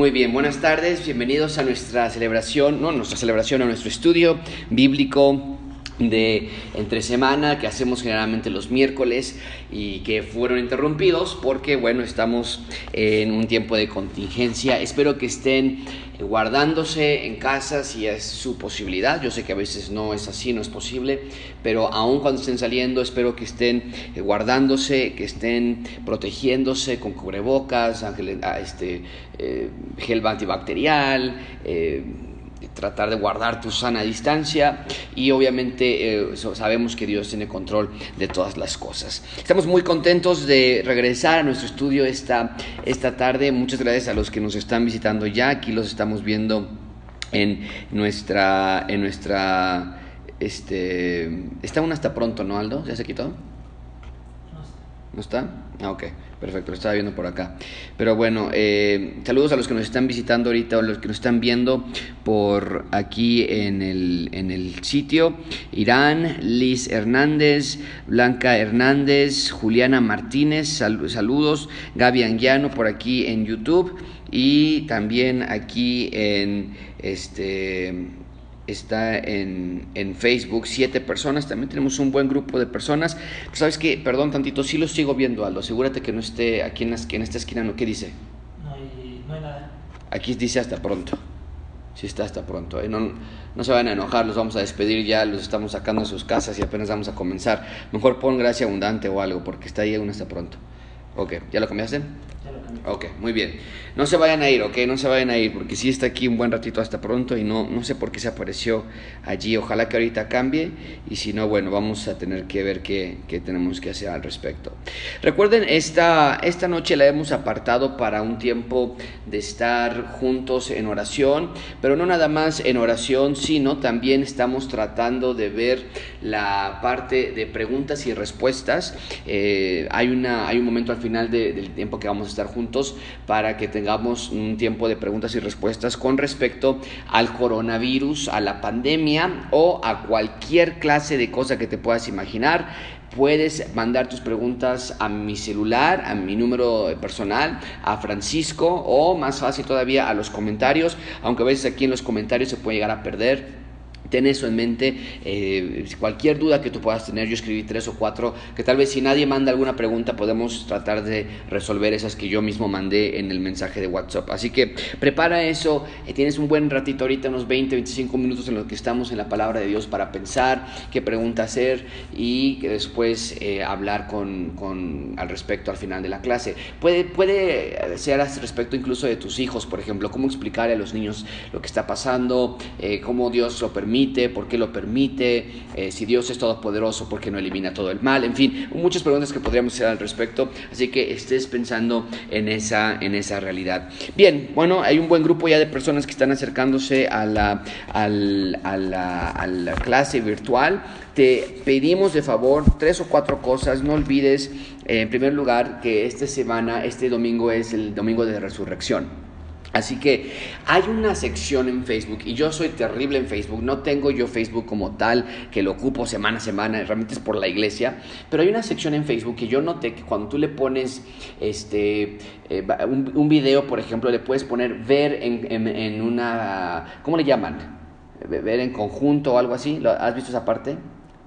Muy bien, buenas tardes, bienvenidos a nuestra celebración, no, nuestra celebración, a nuestro estudio bíblico de entre semana que hacemos generalmente los miércoles y que fueron interrumpidos porque bueno estamos en un tiempo de contingencia. Espero que estén guardándose en casa si es su posibilidad. Yo sé que a veces no es así no es posible pero aun cuando estén saliendo espero que estén guardándose que estén protegiéndose con cubrebocas este eh, gel antibacterial eh, tratar de guardar tu sana distancia y obviamente eh, sabemos que Dios tiene control de todas las cosas. Estamos muy contentos de regresar a nuestro estudio esta, esta tarde. Muchas gracias a los que nos están visitando ya. Aquí los estamos viendo en nuestra... En nuestra este, está aún hasta pronto, ¿no, Aldo? ¿Ya se quitó? ¿No está? Ah, ok. Perfecto, lo estaba viendo por acá. Pero bueno, eh, saludos a los que nos están visitando ahorita o los que nos están viendo por aquí en el, en el sitio. Irán, Liz Hernández, Blanca Hernández, Juliana Martínez, saludos. Gaby Anguiano por aquí en YouTube y también aquí en este está en, en, Facebook, siete personas, también tenemos un buen grupo de personas. ¿Sabes qué? Perdón tantito, sí lo sigo viendo, Aldo, asegúrate que no esté aquí en, en esta esquina, ¿no? ¿Qué dice? No hay, no hay nada. Aquí dice hasta pronto. Sí está hasta pronto. ¿eh? No, no se van a enojar, los vamos a despedir ya, los estamos sacando de sus casas y apenas vamos a comenzar. Mejor pon gracia abundante o algo, porque está ahí aún hasta pronto. Ok, ¿ya lo cambiaste? Ok, muy bien. No se vayan a ir, ok, no se vayan a ir, porque sí está aquí un buen ratito hasta pronto y no, no sé por qué se apareció allí. Ojalá que ahorita cambie y si no, bueno, vamos a tener que ver qué, qué tenemos que hacer al respecto. Recuerden, esta, esta noche la hemos apartado para un tiempo de estar juntos en oración, pero no nada más en oración, sino también estamos tratando de ver la parte de preguntas y respuestas. Eh, hay, una, hay un momento al final del tiempo que vamos a estar juntos para que tengamos un tiempo de preguntas y respuestas con respecto al coronavirus, a la pandemia o a cualquier clase de cosa que te puedas imaginar. Puedes mandar tus preguntas a mi celular, a mi número personal, a Francisco o más fácil todavía a los comentarios, aunque a veces aquí en los comentarios se puede llegar a perder Ten eso en mente, eh, cualquier duda que tú puedas tener, yo escribí tres o cuatro, que tal vez si nadie manda alguna pregunta podemos tratar de resolver esas que yo mismo mandé en el mensaje de WhatsApp. Así que prepara eso, eh, tienes un buen ratito ahorita, unos 20, 25 minutos en los que estamos en la palabra de Dios para pensar qué pregunta hacer y que después eh, hablar con, con, al respecto al final de la clase. Puede, puede ser al respecto incluso de tus hijos, por ejemplo, cómo explicarle a los niños lo que está pasando, cómo Dios lo permite por qué lo permite, eh, si Dios es todopoderoso, por qué no elimina todo el mal, en fin, muchas preguntas que podríamos hacer al respecto, así que estés pensando en esa, en esa realidad. Bien, bueno, hay un buen grupo ya de personas que están acercándose a la, a la, clase virtual. Te pedimos de favor tres o cuatro cosas, no olvides, en primer lugar, que esta semana, este domingo es el domingo de resurrección. Así que hay una sección en Facebook y yo soy terrible en Facebook, no tengo yo Facebook como tal que lo ocupo semana a semana, realmente es por la iglesia, pero hay una sección en Facebook que yo noté que cuando tú le pones este, eh, un, video, por ejemplo, le puedes poner ver en, en, una, ¿cómo le llaman? Ver en conjunto o algo así, ¿has visto esa parte?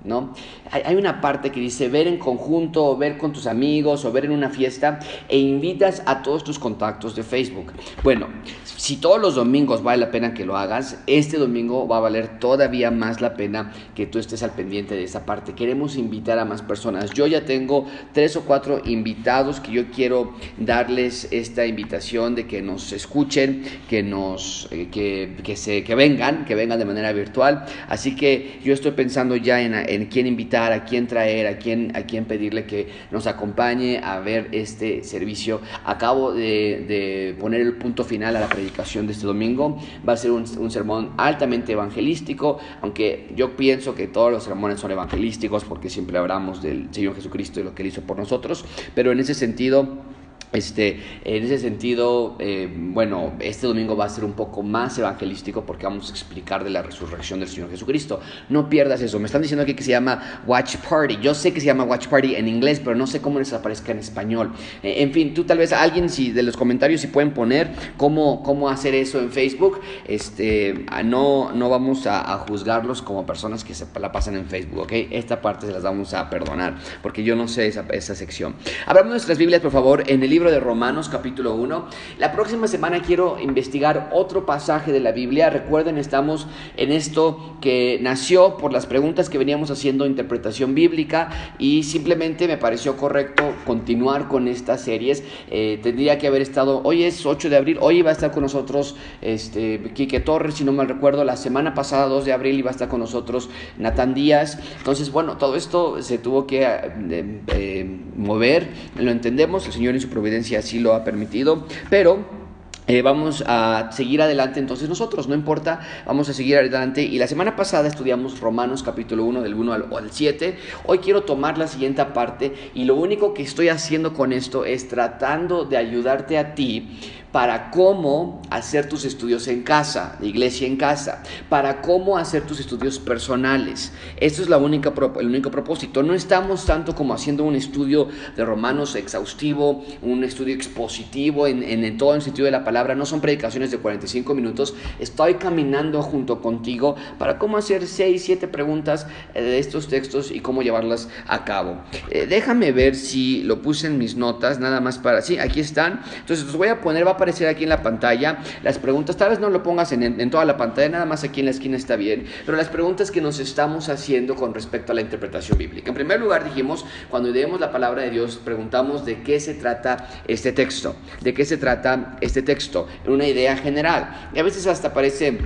¿No? Hay una parte que dice ver en conjunto, o ver con tus amigos, o ver en una fiesta, e invitas a todos tus contactos de Facebook. Bueno, si todos los domingos vale la pena que lo hagas, este domingo va a valer todavía más la pena que tú estés al pendiente de esa parte. Queremos invitar a más personas. Yo ya tengo tres o cuatro invitados que yo quiero darles esta invitación de que nos escuchen, que nos, eh, que, que, se, que vengan, que vengan de manera virtual. Así que yo estoy pensando ya en en quién invitar, a quién traer, a quién, a quién pedirle que nos acompañe a ver este servicio. Acabo de, poner el punto final a la predicación de este domingo. Va a ser un, un sermón altamente evangelístico, aunque yo pienso que todos los sermones son evangelísticos porque siempre hablamos del Señor Jesucristo y lo que Él hizo por nosotros, pero en ese sentido Este, en ese sentido, eh, bueno, este domingo va a ser un poco más evangelístico porque vamos a explicar de la resurrección del Señor Jesucristo. No pierdas eso. Me están diciendo aquí que se llama Watch Party. Yo sé que se llama Watch Party en inglés, pero no sé cómo les aparezca en español. Eh, en fin, tú tal vez alguien si de los comentarios si pueden poner cómo, cómo hacer eso en Facebook. Este, no, no vamos a, a, juzgarlos como personas que se la pasan en Facebook, ¿ok? Esta parte se las vamos a perdonar porque yo no sé esa, esa sección. Abramos nuestras Biblias, por favor, en el libro de Romanos capítulo 1. La próxima semana quiero investigar otro pasaje de la Biblia. Recuerden, estamos en esto que nació por las preguntas que veníamos haciendo interpretación bíblica y simplemente me pareció correcto continuar con estas series. Eh, tendría que haber estado, hoy es 8 de abril, hoy iba a estar con nosotros este, Quique Torres, si no mal recuerdo, la semana pasada, 2 de abril, iba a estar con nosotros Natán Díaz. Entonces, bueno, todo esto se tuvo que eh, eh, mover, lo entendemos, el Señor en su providencia así lo ha permitido, pero... Eh, vamos a seguir adelante entonces nosotros, no importa, vamos a seguir adelante. Y la semana pasada estudiamos Romanos capítulo 1 del 1 al, al 7. Hoy quiero tomar la siguiente parte y lo único que estoy haciendo con esto es tratando de ayudarte a ti para cómo hacer tus estudios en casa, iglesia en casa, para cómo hacer tus estudios personales. Esto es la única, el único propósito. No estamos tanto como haciendo un estudio de Romanos exhaustivo, un estudio expositivo en, en, todo el sentido de la palabra. No son predicaciones de 45 minutos. Estoy caminando junto contigo para cómo hacer 6, 7 preguntas eh, de estos textos y cómo llevarlas a cabo. Eh, déjame ver si lo puse en mis notas, nada más para... Sí, aquí están. Entonces los voy a poner, va a aparecer aquí en la pantalla las preguntas. Tal vez no lo pongas en, toda la pantalla, nada más aquí en la esquina está bien. Pero las preguntas que nos estamos haciendo con respecto a la interpretación bíblica. En primer lugar, dijimos, cuando leemos la palabra de Dios, preguntamos de qué se trata este texto. ¿De qué se trata este texto? En una idea general. Y a veces hasta parece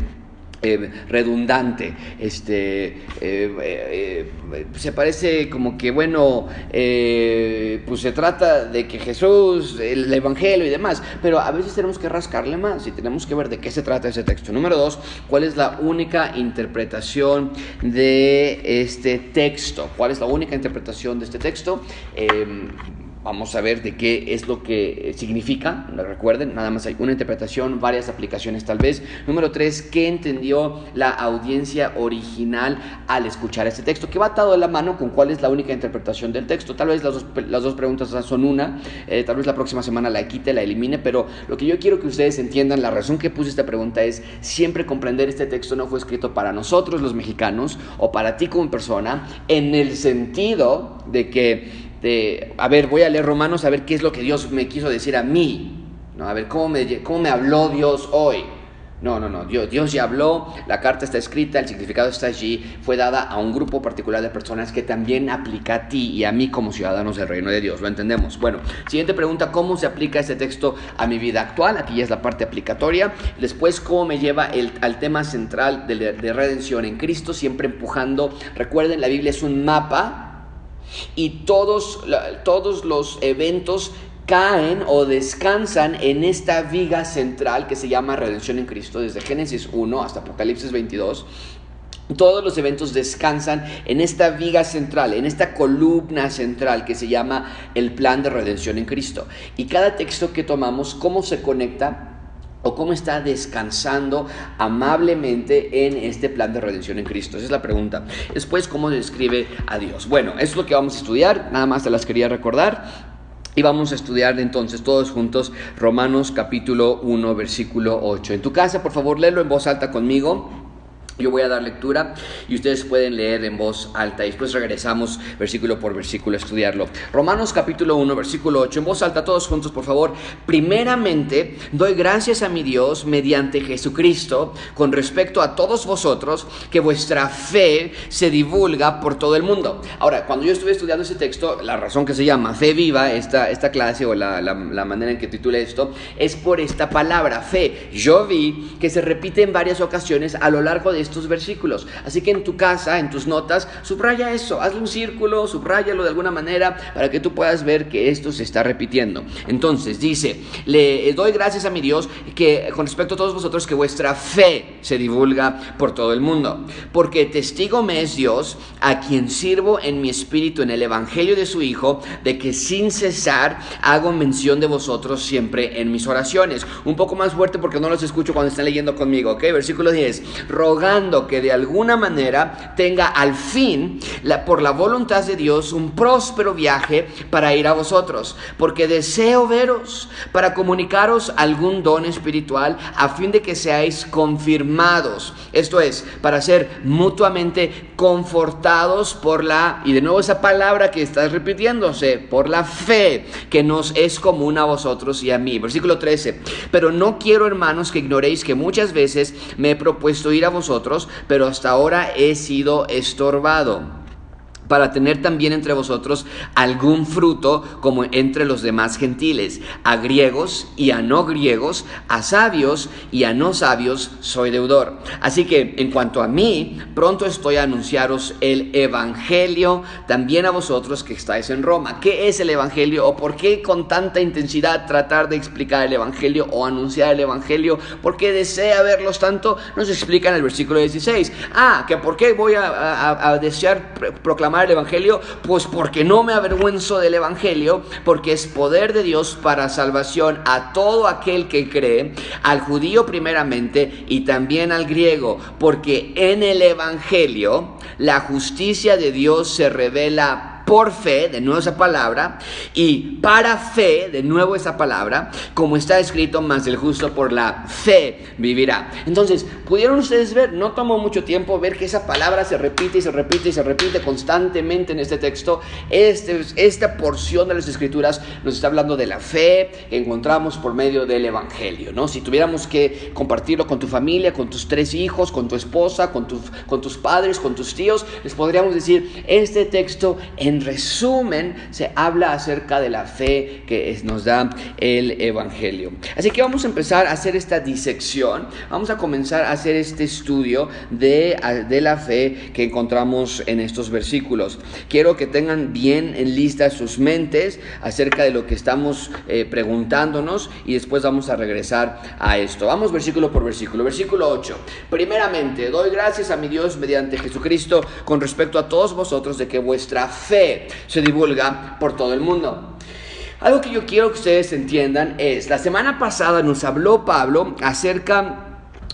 eh, redundante, este, eh, eh, se parece como que, bueno, pues se trata de que Jesús, el Evangelio y demás, pero a veces tenemos que rascarle más y tenemos que ver de qué se trata ese texto. Número dos, ¿cuál es la única interpretación de este texto? ¿Cuál es la única interpretación de este texto? Vamos a ver de qué es lo que significa. Recuerden, nada más hay una interpretación, varias aplicaciones tal vez. Número tres, ¿qué entendió la audiencia original al escuchar este texto? Que va atado de la mano con cuál es la única interpretación del texto. Tal vez las dos, las dos preguntas son una, eh, tal vez la próxima semana la quite, la elimine, pero lo que yo quiero que ustedes entiendan, la razón que puse esta pregunta es siempre comprender este texto no fue escrito para nosotros los mexicanos o para ti como persona, en el sentido de que de, a ver, voy a leer Romanos a ver qué es lo que Dios me quiso decir a mí, ¿no? a ver cómo me, cómo me habló Dios hoy. No, no, no, Dios, Dios ya habló, la carta está escrita, el significado está allí, fue dada a un grupo particular de personas que también aplica a ti y a mí como ciudadanos del reino de Dios, lo entendemos. Bueno, siguiente pregunta, ¿cómo se aplica este texto a mi vida actual? Aquí ya es la parte aplicatoria. Después, ¿cómo me lleva el, al tema central de, de redención en Cristo? Siempre empujando, recuerden, la Biblia es un mapa y todos, todos los eventos caen o descansan en esta viga central que se llama redención en Cristo, desde Génesis 1 hasta Apocalipsis 22. Todos los eventos descansan en esta viga central, en esta columna central que se llama el plan de redención en Cristo. Y cada texto que tomamos, ¿cómo se conecta? O cómo está descansando amablemente en este plan de redención en Cristo? Esa es la pregunta. Después, ¿cómo describe a Dios? Bueno, eso es lo que vamos a estudiar, nada más te las quería recordar. Y vamos a estudiar entonces todos juntos Romanos capítulo 1, versículo 8. En tu casa, por favor, léelo en voz alta conmigo. Yo voy a dar lectura y ustedes pueden leer en voz alta y después regresamos versículo por versículo a estudiarlo. Romanos capítulo 1, versículo 8, en voz alta todos juntos por favor. Primeramente, doy gracias a mi Dios mediante Jesucristo con respecto a todos vosotros que vuestra fe se divulga por todo el mundo. Ahora, cuando yo estuve estudiando ese texto, la razón que se llama fe viva, esta, esta clase o la, la, la manera en que titule esto, es por esta palabra fe. Yo vi que se repite en varias ocasiones a lo largo de estos versículos. Así que en tu casa, en tus notas, subraya eso, hazle un círculo, subrayalo de alguna manera para que tú puedas ver que esto se está repitiendo. Entonces dice, le doy gracias a mi Dios que con respecto a todos vosotros que vuestra fe se divulga por todo el mundo, porque testigo me es Dios a quien sirvo en mi espíritu en el evangelio de su Hijo, de que sin cesar hago mención de vosotros siempre en mis oraciones. Un poco más fuerte porque no los escucho cuando están leyendo conmigo, ¿ok? Versículo 10, que de alguna manera tenga al fin, por la voluntad de Dios, un próspero viaje para ir a vosotros, porque deseo veros para comunicaros algún don espiritual a fin de que seáis confirmados. Esto es, para ser mutuamente confortados por la, y de nuevo esa palabra que está repitiéndose, por la fe que nos es común a vosotros y a mí. Versículo 13, pero no quiero hermanos que ignoréis que muchas veces me he propuesto ir a vosotros, pero hasta ahora he sido estorbado para tener también entre vosotros algún fruto como entre los demás gentiles, a griegos y a no griegos, a sabios y a no sabios soy deudor. Así que en cuanto a mí, pronto estoy a anunciaros el Evangelio también a vosotros que estáis en Roma. ¿Qué es el Evangelio o por qué con tanta intensidad tratar de explicar el Evangelio o anunciar el Evangelio? ¿Por qué desea verlos tanto? Nos explica en el versículo 16. Ah, que por qué voy a, a desear proclamar el Evangelio? Pues porque no me avergüenzo del Evangelio, porque es poder de Dios para salvación a todo aquel que cree, al judío primeramente y también al griego, porque en el Evangelio la justicia de Dios se revela por fe, de nuevo esa palabra, y para fe, de nuevo esa palabra, como está escrito, más el justo por la fe vivirá. Entonces, pudieron ustedes ver, no tomó mucho tiempo ver que esa palabra se repite y se repite y se repite constantemente en este texto. Este, esta porción de las escrituras nos está hablando de la fe que encontramos por medio del Evangelio, ¿no? Si tuviéramos que compartirlo con tu familia, con tus tres hijos, con tu esposa, con, con tus padres, con tus tíos, les podríamos decir, este texto en en resumen, se habla acerca de la fe que nos da el Evangelio. Así que vamos a empezar a hacer esta disección, vamos a comenzar a hacer este estudio de, de la fe que encontramos en estos versículos. Quiero que tengan bien en lista sus mentes acerca de lo que estamos eh, preguntándonos y después vamos a regresar a esto. Vamos versículo por versículo. Versículo 8. Primeramente, doy gracias a mi Dios mediante Jesucristo con respecto a todos vosotros de que vuestra fe se divulga por todo el mundo. Algo que yo quiero que ustedes entiendan es, la semana pasada nos habló Pablo acerca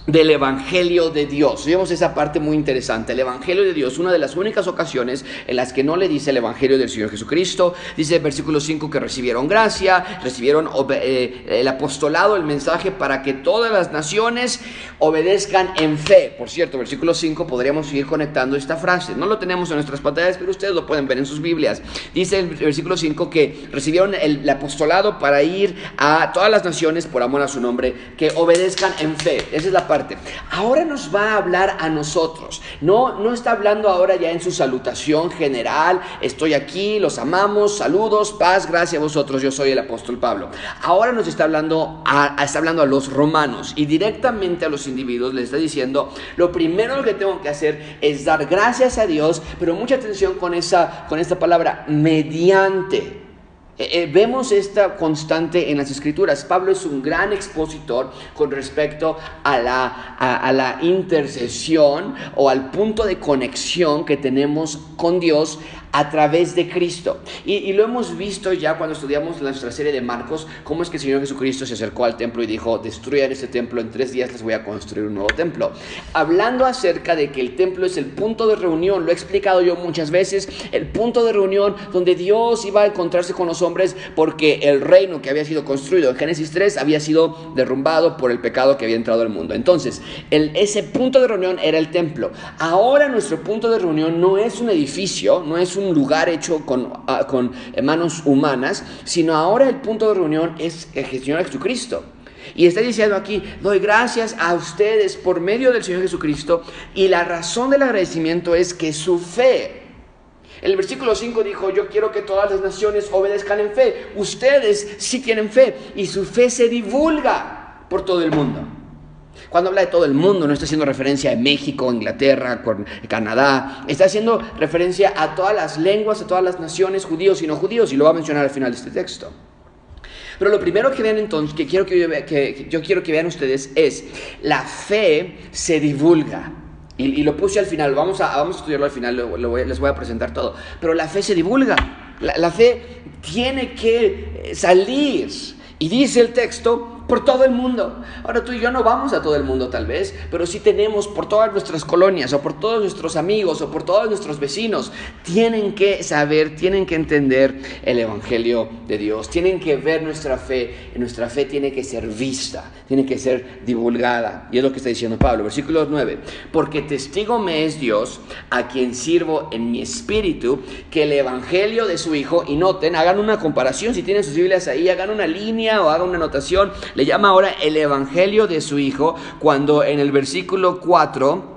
del Evangelio de Dios. Vemos esa parte muy interesante. El Evangelio de Dios, una de las únicas ocasiones en las que no le dice el Evangelio del Señor Jesucristo. Dice el versículo 5 que recibieron gracia, recibieron eh, el apostolado, el mensaje para que todas las naciones obedezcan en fe. Por cierto, versículo 5 podríamos seguir conectando esta frase. No lo tenemos en nuestras pantallas, pero ustedes lo pueden ver en sus Biblias. Dice el versículo 5 que recibieron el apostolado para ir a todas las naciones por amor a su nombre, que obedezcan en fe. Esa es la Ahora nos va a hablar a nosotros. No, no está hablando ahora ya en su salutación general. Estoy aquí, los amamos, saludos, paz, gracias a vosotros. Yo soy el apóstol Pablo. Ahora nos está hablando a, está hablando a los romanos y directamente a los individuos les está diciendo, lo primero que tengo que hacer es dar gracias a Dios, pero mucha atención con esa con esta palabra mediante eh, eh, vemos esta constante en las escrituras. Pablo es un gran expositor con respecto a la, a la intercesión o al punto de conexión que tenemos con Dios a través de Cristo. Y, lo hemos visto ya cuando estudiamos nuestra serie de Marcos, cómo es que el Señor Jesucristo se acercó al templo y dijo, destruyan este templo, en tres días les voy a construir un nuevo templo. Hablando acerca de que el templo es el punto de reunión, lo he explicado yo muchas veces, el punto de reunión donde Dios iba a encontrarse con los hombres porque el reino que había sido construido en Génesis 3 había sido derrumbado por el pecado que había entrado al mundo. Entonces, el, ese punto de reunión era el templo. Ahora nuestro punto de reunión no es un edificio, no es un un lugar hecho con, ah, con manos humanas, sino ahora el punto de reunión es el Señor Jesucristo. Y está diciendo aquí, doy gracias a ustedes por medio del Señor Jesucristo y la razón del agradecimiento es que su fe, el versículo 5 dijo, yo quiero que todas las naciones obedezcan en fe. Ustedes sí tienen fe y su fe se divulga por todo el mundo. Cuando habla de todo el mundo, no está haciendo referencia a México, Inglaterra, Canadá, está haciendo referencia a todas las lenguas, a todas las naciones, judíos y no judíos, y lo va a mencionar al final de este texto. Pero lo primero que vean entonces, que, quiero que, yo, quiero que vean ustedes, es la fe se divulga. Y, lo puse al final, vamos a, vamos a estudiarlo al final, les voy a presentar todo. Pero la fe se divulga, la, la fe tiene que salir. Y dice el texto por todo el mundo. Ahora tú y yo no vamos a todo el mundo tal vez, pero sí tenemos por todas nuestras colonias o por todos nuestros amigos o por todos nuestros vecinos. Tienen que saber, tienen que entender el Evangelio de Dios, tienen que ver nuestra fe y nuestra fe tiene que ser vista, tiene que ser divulgada. Y es lo que está diciendo Pablo, versículo 9. Porque testigo me es Dios a quien sirvo en mi espíritu que el Evangelio de su Hijo, y noten, hagan una comparación, si tienen sus Biblias ahí, hagan una línea o hagan una anotación le llama ahora el Evangelio de su Hijo, cuando en el versículo 4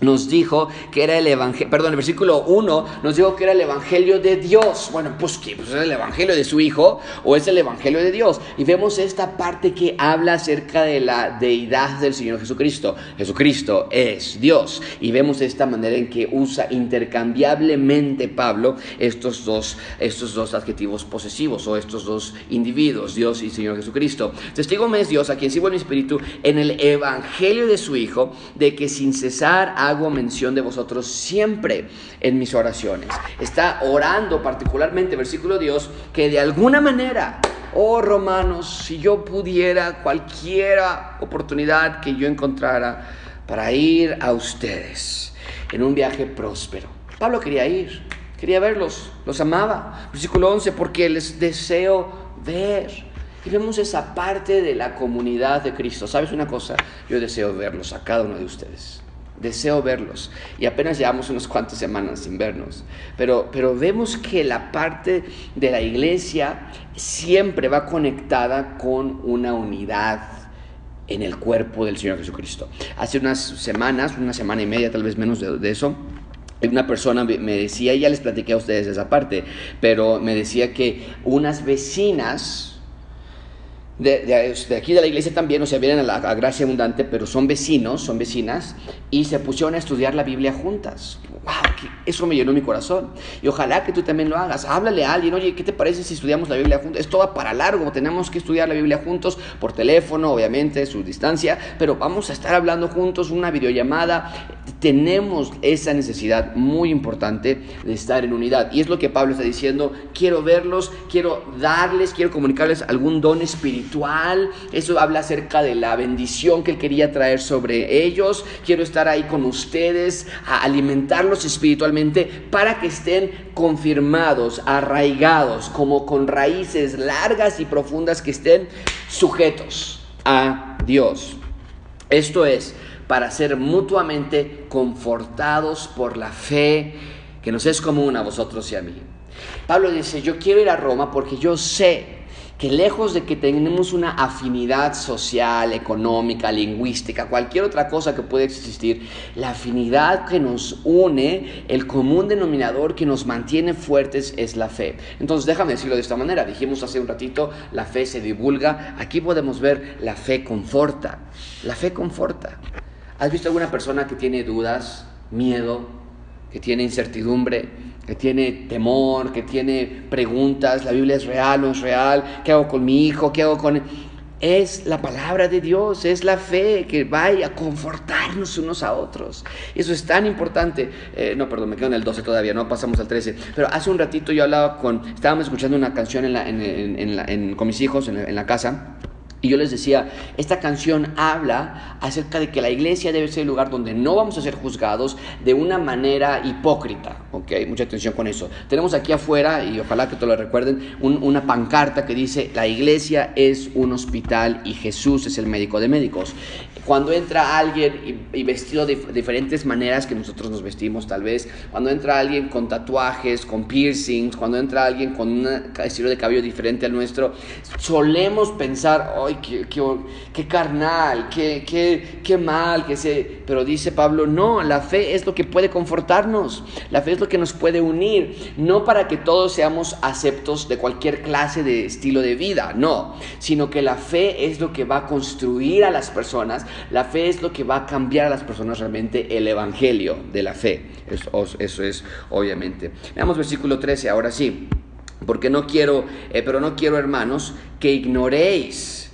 nos dijo que era el evangelio, perdón, el versículo 1 nos dijo que era el evangelio de Dios. Bueno, pues que pues, es el evangelio de su hijo o es el evangelio de Dios. Y vemos esta parte que habla acerca de la deidad del Señor Jesucristo. Jesucristo es Dios. Y vemos esta manera en que usa intercambiablemente Pablo estos dos, estos dos adjetivos posesivos o estos dos individuos, Dios y Señor Jesucristo. Testigo me es Dios a quien sigo en espíritu en el evangelio de su hijo, de que sin cesar hago mención de vosotros siempre en mis oraciones. Está orando particularmente, versículo Dios, que de alguna manera, oh romanos, si yo pudiera cualquier oportunidad que yo encontrara para ir a ustedes en un viaje próspero. Pablo quería ir, quería verlos, los amaba. Versículo 11, porque les deseo ver. Y vemos esa parte de la comunidad de Cristo. ¿Sabes una cosa? Yo deseo verlos a cada uno de ustedes deseo verlos. Y apenas llevamos unas cuantas semanas sin vernos. Pero, pero vemos que la parte de la iglesia siempre va conectada con una unidad en el cuerpo del Señor Jesucristo. Hace unas semanas, una semana y media, tal vez menos de, de eso, una persona me decía, y ya les platiqué a ustedes esa parte, pero me decía que unas vecinas, de, aquí de la iglesia también, o sea, vienen a la gracia abundante, pero son vecinos, son vecinas, y se pusieron a estudiar la Biblia juntas. ¡Wow! Eso me llenó mi corazón. Y ojalá que tú también lo hagas. Háblale a alguien, oye, ¿qué te parece si estudiamos la Biblia juntos? Esto va para largo, tenemos que estudiar la Biblia juntos, por teléfono, obviamente, su distancia, pero vamos a estar hablando juntos, una videollamada. Tenemos esa necesidad muy importante de estar en unidad. Y es lo que Pablo está diciendo, quiero verlos, quiero darles, quiero comunicarles algún don espiritual eso habla acerca de la bendición que Él quería traer sobre ellos. Quiero estar ahí con ustedes, a alimentarlos espiritualmente para que estén confirmados, arraigados, como con raíces largas y profundas que estén sujetos a Dios. Esto es para ser mutuamente confortados por la fe que nos es común a vosotros y a mí. Pablo dice, yo quiero ir a Roma porque yo sé que lejos de que tengamos una afinidad social, económica, lingüística, cualquier otra cosa que pueda existir, la afinidad que nos une, el común denominador que nos mantiene fuertes es la fe. Entonces déjame decirlo de esta manera, dijimos hace un ratito, la fe se divulga, aquí podemos ver la fe conforta, la fe conforta. ¿Has visto alguna persona que tiene dudas, miedo, que tiene incertidumbre? Que tiene temor, que tiene preguntas, la Biblia es real, no es real, ¿qué hago con mi hijo? ¿Qué hago con...? Es la palabra de Dios, es la fe que va a confortarnos unos a otros. Eso es tan importante. Eh, no, perdón, me quedo en el 12 todavía, no pasamos al 13. Pero hace un ratito yo hablaba con, estábamos escuchando una canción con mis hijos en la casa. Y yo les decía, esta canción habla acerca de que la iglesia debe ser el lugar donde no vamos a ser juzgados de una manera hipócrita. ¿Ok? Mucha atención con eso. Tenemos aquí afuera, y ojalá que te lo recuerden, una pancarta que dice, la iglesia es un hospital y Jesús es el médico de médicos. Cuando entra alguien y, vestido de diferentes maneras que nosotros nos vestimos tal vez, cuando entra alguien con tatuajes, con piercings, cuando entra alguien con un estilo de cabello diferente al nuestro, solemos pensar, ¡ay, qué, qué, carnal, qué, qué, qué mal! Pero dice Pablo, no, la fe es lo que puede confortarnos, la fe es lo que nos puede unir, no para que todos seamos aceptos de cualquier clase de estilo de vida, no, sino que la fe es lo que va a construir a las personas La fe es lo que va a cambiar a las personas realmente el evangelio de la fe. Eso, es obviamente. Veamos versículo 13, ahora sí. Porque no quiero, eh, pero no quiero hermanos que ignoréis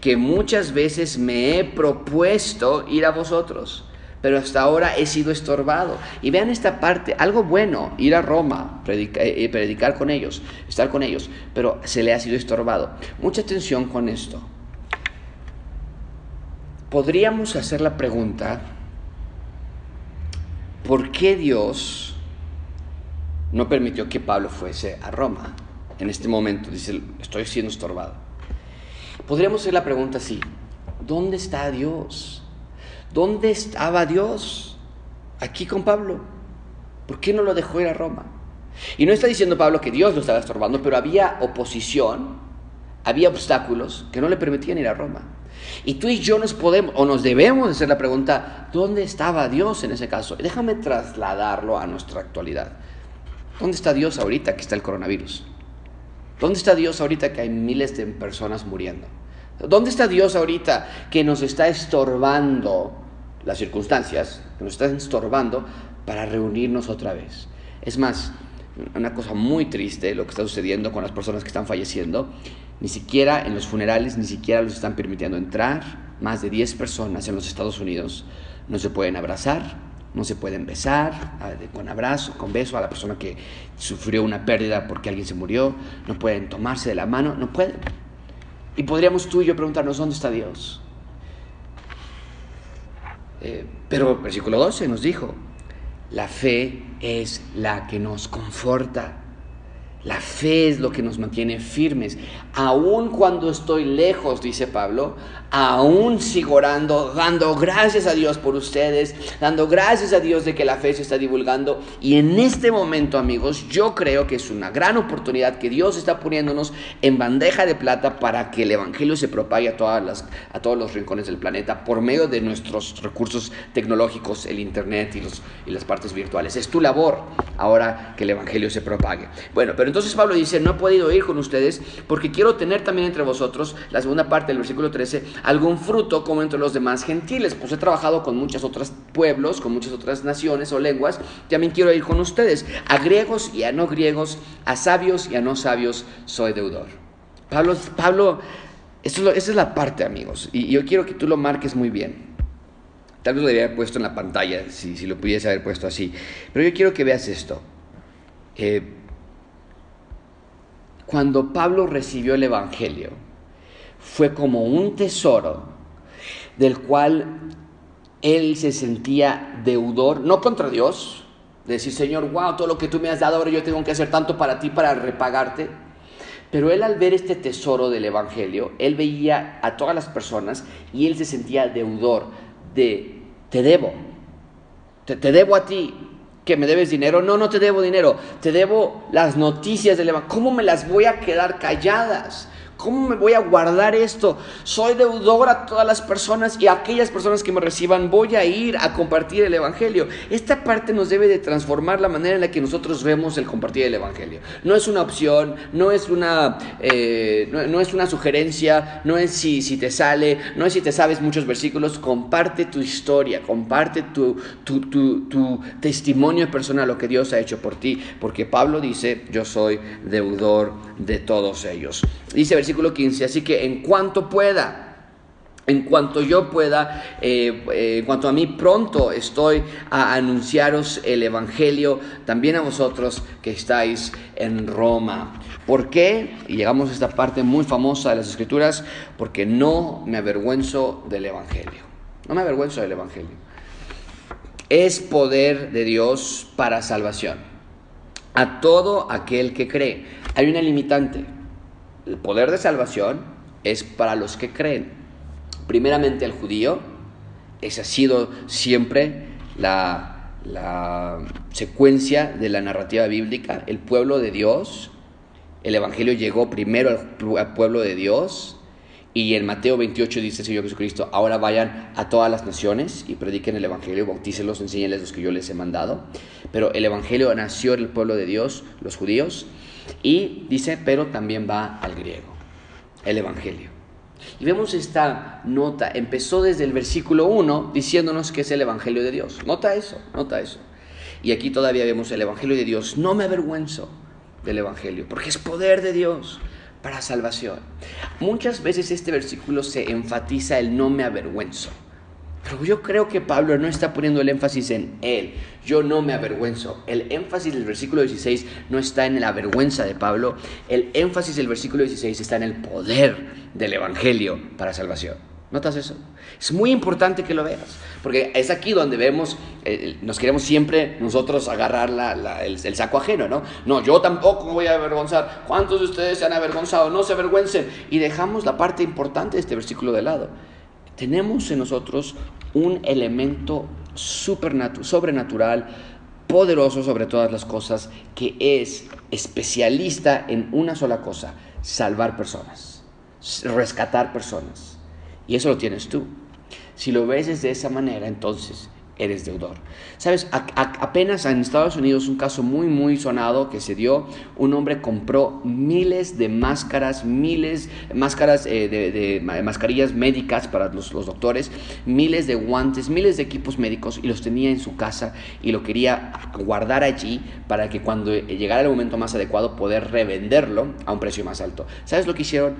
que muchas veces me he propuesto ir a vosotros pero hasta ahora he sido estorbado. Y vean esta parte, algo bueno, ir a Roma, predicar, eh, predicar con ellos, estar con ellos, pero se le ha sido estorbado. Mucha atención con esto. Podríamos hacer la pregunta, ¿por qué Dios no permitió que Pablo fuese a Roma? En este momento, dice, estoy siendo estorbado. Podríamos hacer la pregunta así, ¿dónde está Dios? ¿Dónde estaba Dios? Aquí con Pablo. ¿Por qué no lo dejó ir a Roma? Y no está diciendo Pablo que Dios lo estaba estorbando, pero había oposición, había obstáculos que no le permitían ir a Roma. Y tú y yo nos podemos, o nos debemos hacer la pregunta, ¿dónde estaba Dios en ese caso? déjame trasladarlo a nuestra actualidad. ¿Dónde está Dios ahorita que está el coronavirus? ¿Dónde está Dios ahorita que hay miles de personas muriendo? ¿Dónde está Dios ahorita que nos está estorbando las circunstancias, que nos está estorbando para reunirnos otra vez? Es más, una cosa muy triste lo que está sucediendo con las personas que están falleciendo. Ni siquiera en los funerales, ni siquiera los están permitiendo entrar. Más de 10 personas en los Estados Unidos no se pueden abrazar, no se pueden besar con abrazo, con beso a la persona que sufrió una pérdida porque alguien se murió, no pueden tomarse de la mano, no pueden. Y podríamos tú y yo preguntarnos, ¿dónde está Dios? Eh, pero versículo 12 nos dijo, la fe es la que nos conforta. La fe es lo que nos mantiene firmes. Aun cuando estoy lejos, dice Pablo, aún sigo orando, dando gracias a Dios por ustedes, dando gracias a Dios de que la fe se está divulgando. Y en este momento, amigos, yo creo que es una gran oportunidad que Dios está poniéndonos en bandeja de plata para que el Evangelio se propague a, todas las, a todos los rincones del planeta por medio de nuestros recursos tecnológicos, el Internet y, los, y las partes virtuales. Es tu labor ahora que el Evangelio se propague. Bueno, pero entonces Pablo dice, no he podido ir con ustedes porque quiero tener también entre vosotros, la segunda parte del versículo 13, algún fruto como entre los demás gentiles. Pues he trabajado con muchos otros pueblos, con muchas otras naciones o lenguas, también quiero ir con ustedes. A griegos y a no griegos, a sabios y a no sabios, soy deudor. Pablo, Pablo esa es la parte, amigos, y yo quiero que tú lo marques muy bien. Tal vez lo debería haber puesto en la pantalla, si, si lo pudiese haber puesto así. Pero yo quiero que veas esto. Eh, cuando Pablo recibió el Evangelio, fue como un tesoro del cual él se sentía deudor, no contra Dios, de decir, Señor, wow, todo lo que tú me has dado, ahora yo tengo que hacer tanto para ti para repagarte. Pero él al ver este tesoro del Evangelio, él veía a todas las personas y él se sentía deudor de, te debo, te, te debo a ti, que me debes dinero. No, no te debo dinero. Te debo las noticias del Evangelio. ¿Cómo me las voy a quedar calladas? ¿Cómo me voy a guardar esto? Soy deudor a todas las personas y a aquellas personas que me reciban voy a ir a compartir el Evangelio. Esta parte nos debe de transformar la manera en la que nosotros vemos el compartir el Evangelio. No es una opción, no es una, eh, no, es una sugerencia, no es si, si te sale, no es si te sabes muchos versículos. Comparte tu historia, comparte tu, tu, tu, tu testimonio personal, lo que Dios ha hecho por ti. Porque Pablo dice, yo soy deudor de todos ellos. Dice versículo 15, así que en cuanto pueda, en cuanto yo pueda, eh, eh, en cuanto a mí pronto estoy a anunciaros el Evangelio, también a vosotros que estáis en Roma. ¿Por qué? Y llegamos a esta parte muy famosa de las Escrituras, porque no me avergüenzo del Evangelio. No me avergüenzo del Evangelio. Es poder de Dios para salvación. A todo aquel que cree. Hay una limitante el poder de salvación es para los que creen. Primeramente el judío, esa ha sido siempre la, secuencia de la narrativa bíblica, el pueblo de Dios. El Evangelio llegó primero al, pueblo de Dios, y en Mateo 28 dice el Señor Jesucristo, ahora vayan a todas las naciones y prediquen el Evangelio, bautícelos, enséñenles los que yo les he mandado. Pero el Evangelio nació en el pueblo de Dios, los judíos, y dice, pero también va al griego, el Evangelio. Y vemos esta nota, empezó desde el versículo 1 diciéndonos que es el Evangelio de Dios. Nota eso, nota eso. Y aquí todavía vemos el Evangelio de Dios. No me avergüenzo del Evangelio, porque es poder de Dios para salvación. Muchas veces este versículo se enfatiza el no me avergüenzo. Pero yo creo que Pablo no está poniendo el énfasis en él. Yo no me avergüenzo. El énfasis del versículo 16 no está en la vergüenza de Pablo. El énfasis del versículo 16 está en el poder del Evangelio para salvación. ¿Notas eso? Es muy importante que lo veas, porque es aquí donde vemos, eh, nos queremos siempre nosotros agarrar el, el, saco ajeno, ¿no? No, yo tampoco me voy a avergonzar. ¿Cuántos de ustedes se han avergonzado? No se avergüencen. Y dejamos la parte importante de este versículo de lado. Tenemos en nosotros un elemento sobrenatural, poderoso sobre todas las cosas, que es especialista en una sola cosa, salvar personas, rescatar personas. Y eso lo tienes tú. Si lo ves de esa manera, entonces eres deudor. Sabes, apenas en Estados Unidos un caso muy, muy sonado que se dio, un hombre compró miles de máscaras, miles de máscaras eh, de, mascarillas médicas para los, los, doctores, miles de guantes, miles de equipos médicos y los tenía en su casa y lo quería guardar allí para que cuando llegara el momento más adecuado poder revenderlo a un precio más alto. ¿Sabes lo que hicieron?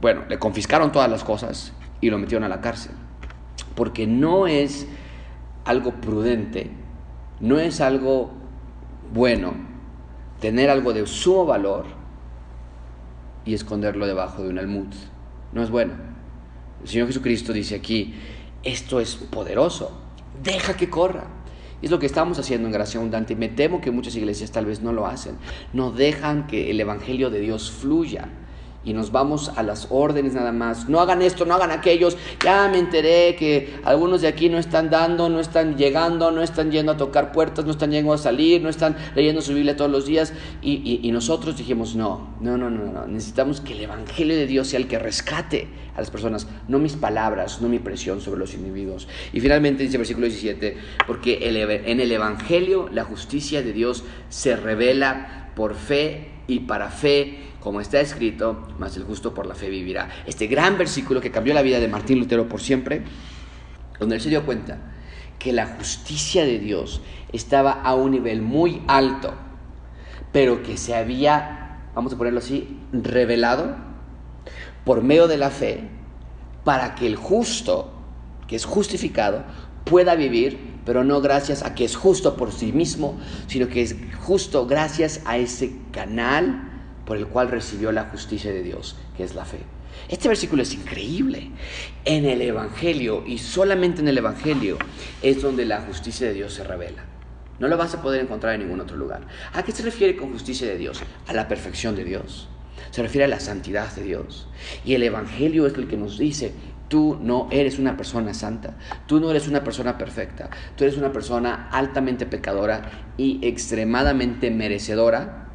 Bueno, le confiscaron todas las cosas y lo metieron a la cárcel. Porque no es algo prudente, no es algo bueno tener algo de sumo valor y esconderlo debajo de un almud. No es bueno. El Señor Jesucristo dice aquí, esto es poderoso, deja que corra. Es lo que estamos haciendo en Gracia Abundante y me temo que muchas iglesias tal vez no lo hacen. No dejan que el Evangelio de Dios fluya y nos vamos a las órdenes nada más. No hagan esto, no hagan aquellos. Ya me enteré que algunos de aquí no están dando, no están llegando, no están yendo a tocar puertas, no están yendo a salir, no están leyendo su Biblia todos los días. Y, nosotros dijimos, no, no, no, no, no. Necesitamos que el Evangelio de Dios sea el que rescate a las personas, no mis palabras, no mi presión sobre los individuos. Y finalmente dice el versículo 17, porque en el Evangelio la justicia de Dios se revela por fe y para fe como está escrito, más el justo por la fe vivirá. Este gran versículo que cambió la vida de Martín Lutero por siempre, donde él se dio cuenta que la justicia de Dios estaba a un nivel muy alto, pero que se había, vamos a ponerlo así, revelado por medio de la fe para que el justo, que es justificado, pueda vivir, pero no gracias a que es justo por sí mismo, sino que es justo gracias a ese canal por el cual recibió la justicia de Dios, que es la fe. Este versículo es increíble. En el Evangelio, y solamente en el Evangelio, es donde la justicia de Dios se revela. No lo vas a poder encontrar en ningún otro lugar. ¿A qué se refiere con justicia de Dios? A la perfección de Dios. Se refiere a la santidad de Dios. Y el Evangelio es el que nos dice, tú no eres una persona santa, tú no eres una persona perfecta, tú eres una persona altamente pecadora y extremadamente merecedora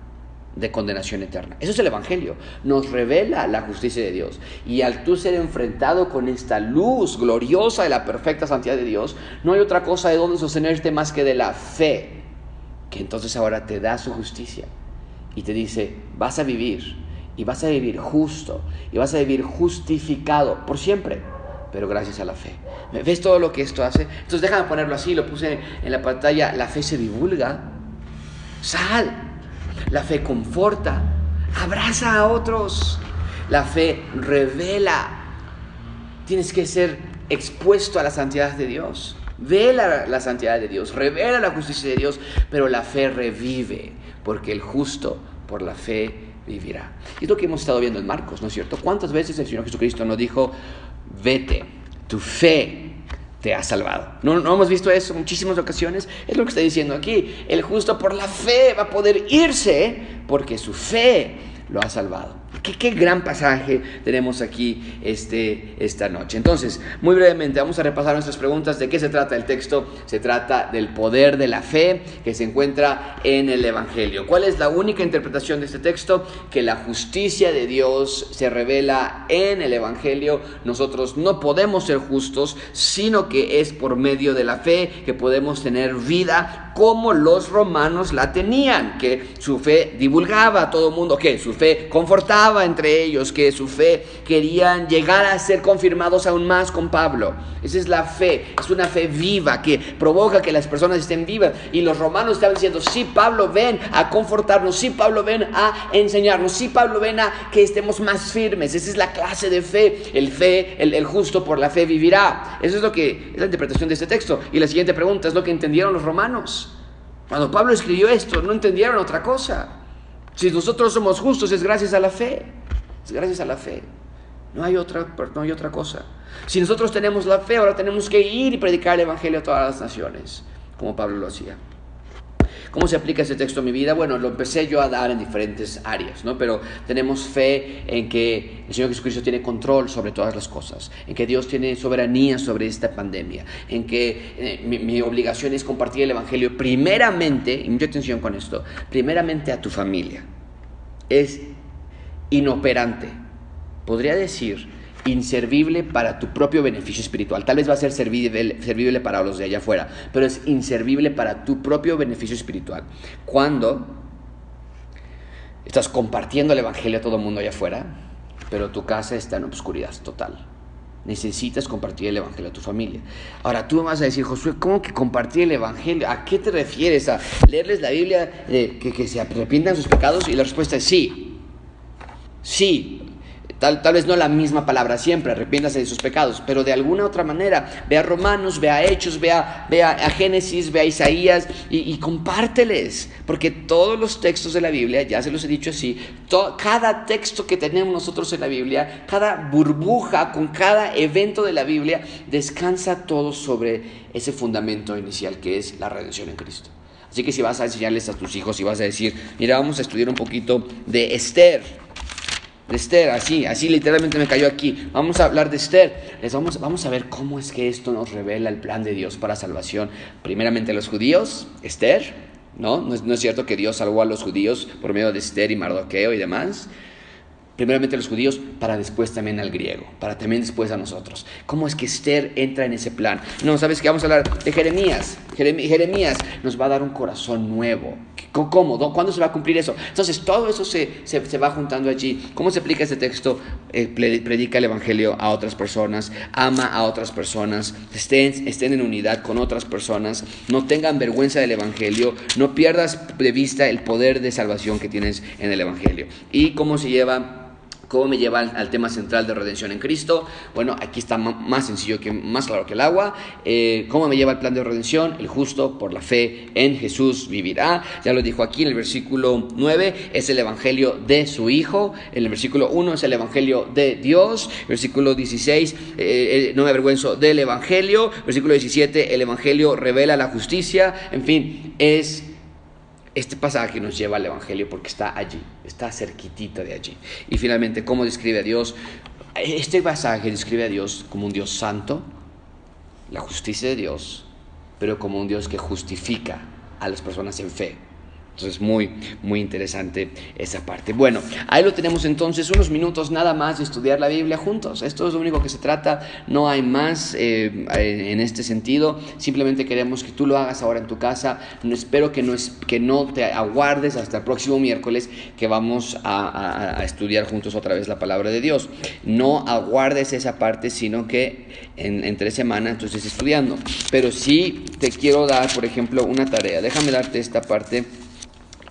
de condenación eterna. Eso es el Evangelio. Nos revela la justicia de Dios. Y al tú ser enfrentado con esta luz gloriosa de la perfecta santidad de Dios, no hay otra cosa de donde sostenerte más que de la fe, que entonces ahora te da su justicia y te dice, vas a vivir y vas a vivir justo y vas a vivir justificado por siempre, pero gracias a la fe. ¿Ves todo lo que esto hace? Entonces déjame ponerlo así, lo puse en la pantalla, la fe se divulga. Sal, la fe conforta, abraza a otros. La fe revela. Tienes que ser expuesto a la santidad de Dios. Ve la, santidad de Dios, revela la justicia de Dios, pero la fe revive, porque el justo por la fe vivirá. Y es lo que hemos estado viendo en Marcos, ¿no es cierto? ¿Cuántas veces el Señor Jesucristo nos dijo, vete, tu fe te ha salvado. ¿No, ¿No, hemos visto eso muchísimas ocasiones? Es lo que está diciendo aquí. El justo por la fe va a poder irse porque su fe lo ha salvado. Qué, gran pasaje tenemos aquí este, esta noche. Entonces, muy brevemente, vamos a repasar nuestras preguntas. ¿De qué se trata el texto? Se trata del poder de la fe que se encuentra en el Evangelio. ¿Cuál es la única interpretación de este texto? Que la justicia de Dios se revela en el Evangelio. Nosotros no podemos ser justos, sino que es por medio de la fe que podemos tener vida como los romanos la tenían, que su fe divulgaba a todo el mundo, que su fe confortaba entre ellos que su fe querían llegar a ser confirmados aún más con Pablo. Esa es la fe, es una fe viva que provoca que las personas estén vivas. Y los romanos estaban diciendo, sí, Pablo, ven a confortarnos, sí, Pablo, ven a enseñarnos, sí, Pablo, ven a que estemos más firmes. Esa es la clase de fe. El fe, el justo por la fe vivirá. Eso es lo que es la interpretación de este texto. Y la siguiente pregunta es lo que entendieron los romanos. Cuando Pablo escribió esto, no entendieron otra cosa. Si nosotros somos justos es gracias a la fe. Es gracias a la fe. No hay otra, no hay otra cosa. Si nosotros tenemos la fe, ahora tenemos que ir y predicar el Evangelio a todas las naciones, como Pablo lo hacía. ¿Cómo se aplica ese texto a mi vida? Bueno, lo empecé yo a dar en diferentes áreas, ¿no? Pero tenemos fe en que el Señor Jesucristo tiene control sobre todas las cosas, en que Dios tiene soberanía sobre esta pandemia, en que eh, mi, mi, obligación es compartir el Evangelio primeramente, y mucha atención con esto, primeramente a tu familia. Es inoperante. Podría decir inservible para tu propio beneficio espiritual. Tal vez va a ser servible, para los de allá afuera, pero es inservible para tu propio beneficio espiritual. Cuando estás compartiendo el Evangelio a todo el mundo allá afuera, pero tu casa está en obscuridad total. Necesitas compartir el Evangelio a tu familia. Ahora tú me vas a decir, Josué, ¿cómo que compartir el Evangelio? ¿A qué te refieres? ¿A leerles la Biblia, eh, que, que se arrepientan sus pecados? Y la respuesta es sí. Sí, Tal, tal, vez no la misma palabra siempre, arrepiéntase de sus pecados, pero de alguna otra manera, ve a Romanos, ve a Hechos, ve a, a, Génesis, ve a Isaías y, y, compárteles, porque todos los textos de la Biblia, ya se los he dicho así, cada texto que tenemos nosotros en la Biblia, cada burbuja con cada evento de la Biblia, descansa todo sobre ese fundamento inicial que es la redención en Cristo. Así que si vas a enseñarles a tus hijos y vas a decir, mira, vamos a estudiar un poquito de Esther, Esther, así, así literalmente me cayó aquí. Vamos a hablar de Esther. Les vamos, vamos a ver cómo es que esto nos revela el plan de Dios para salvación. Primeramente los judíos, Esther, ¿no? No es, cierto que Dios salvó a los judíos por medio de Esther y Mardoqueo y demás primeramente a los judíos, para después también al griego, para también después a nosotros. ¿Cómo es que Esther entra en ese plan? No, ¿sabes qué? Vamos a hablar de Jeremías. Jeremías nos va a dar un corazón nuevo. ¿Cómo? ¿Cuándo se va a cumplir eso? Entonces, todo eso se, se, se va juntando allí. ¿Cómo se aplica este texto? Eh, predica el Evangelio a otras personas, ama a otras personas, estén, estén en unidad con otras personas, no tengan vergüenza del Evangelio, no pierdas de vista el poder de salvación que tienes en el Evangelio. ¿Y cómo se lleva? ¿Cómo me lleva al, tema central de redención en Cristo? Bueno, aquí está más sencillo, que, más claro que el agua. Eh, ¿Cómo me lleva al plan de redención? El justo por la fe en Jesús vivirá. Ya lo dijo aquí en el versículo 9, es el evangelio de su Hijo. En el versículo 1 es el evangelio de Dios. Versículo 16, eh, eh, no me avergüenzo del evangelio. Versículo 17, el evangelio revela la justicia. En fin, es este pasaje nos lleva al Evangelio porque está allí, está cerquitita de allí. Y finalmente, ¿cómo describe a Dios? Este pasaje describe a Dios como un Dios santo, la justicia de Dios, pero como un Dios que justifica a las personas en fe. Entonces, muy, muy interesante esa parte. Bueno, ahí lo tenemos entonces, unos minutos nada más de estudiar la Biblia juntos. Esto es lo único que se trata, no hay más eh, en este sentido. Simplemente queremos que tú lo hagas ahora en tu casa. Espero que no, que no te aguardes hasta el próximo miércoles que vamos a, estudiar juntos otra vez la palabra de Dios. No aguardes esa parte, sino que en, tres semanas entonces estudiando. Pero sí te quiero dar, por ejemplo, una tarea. Déjame darte esta parte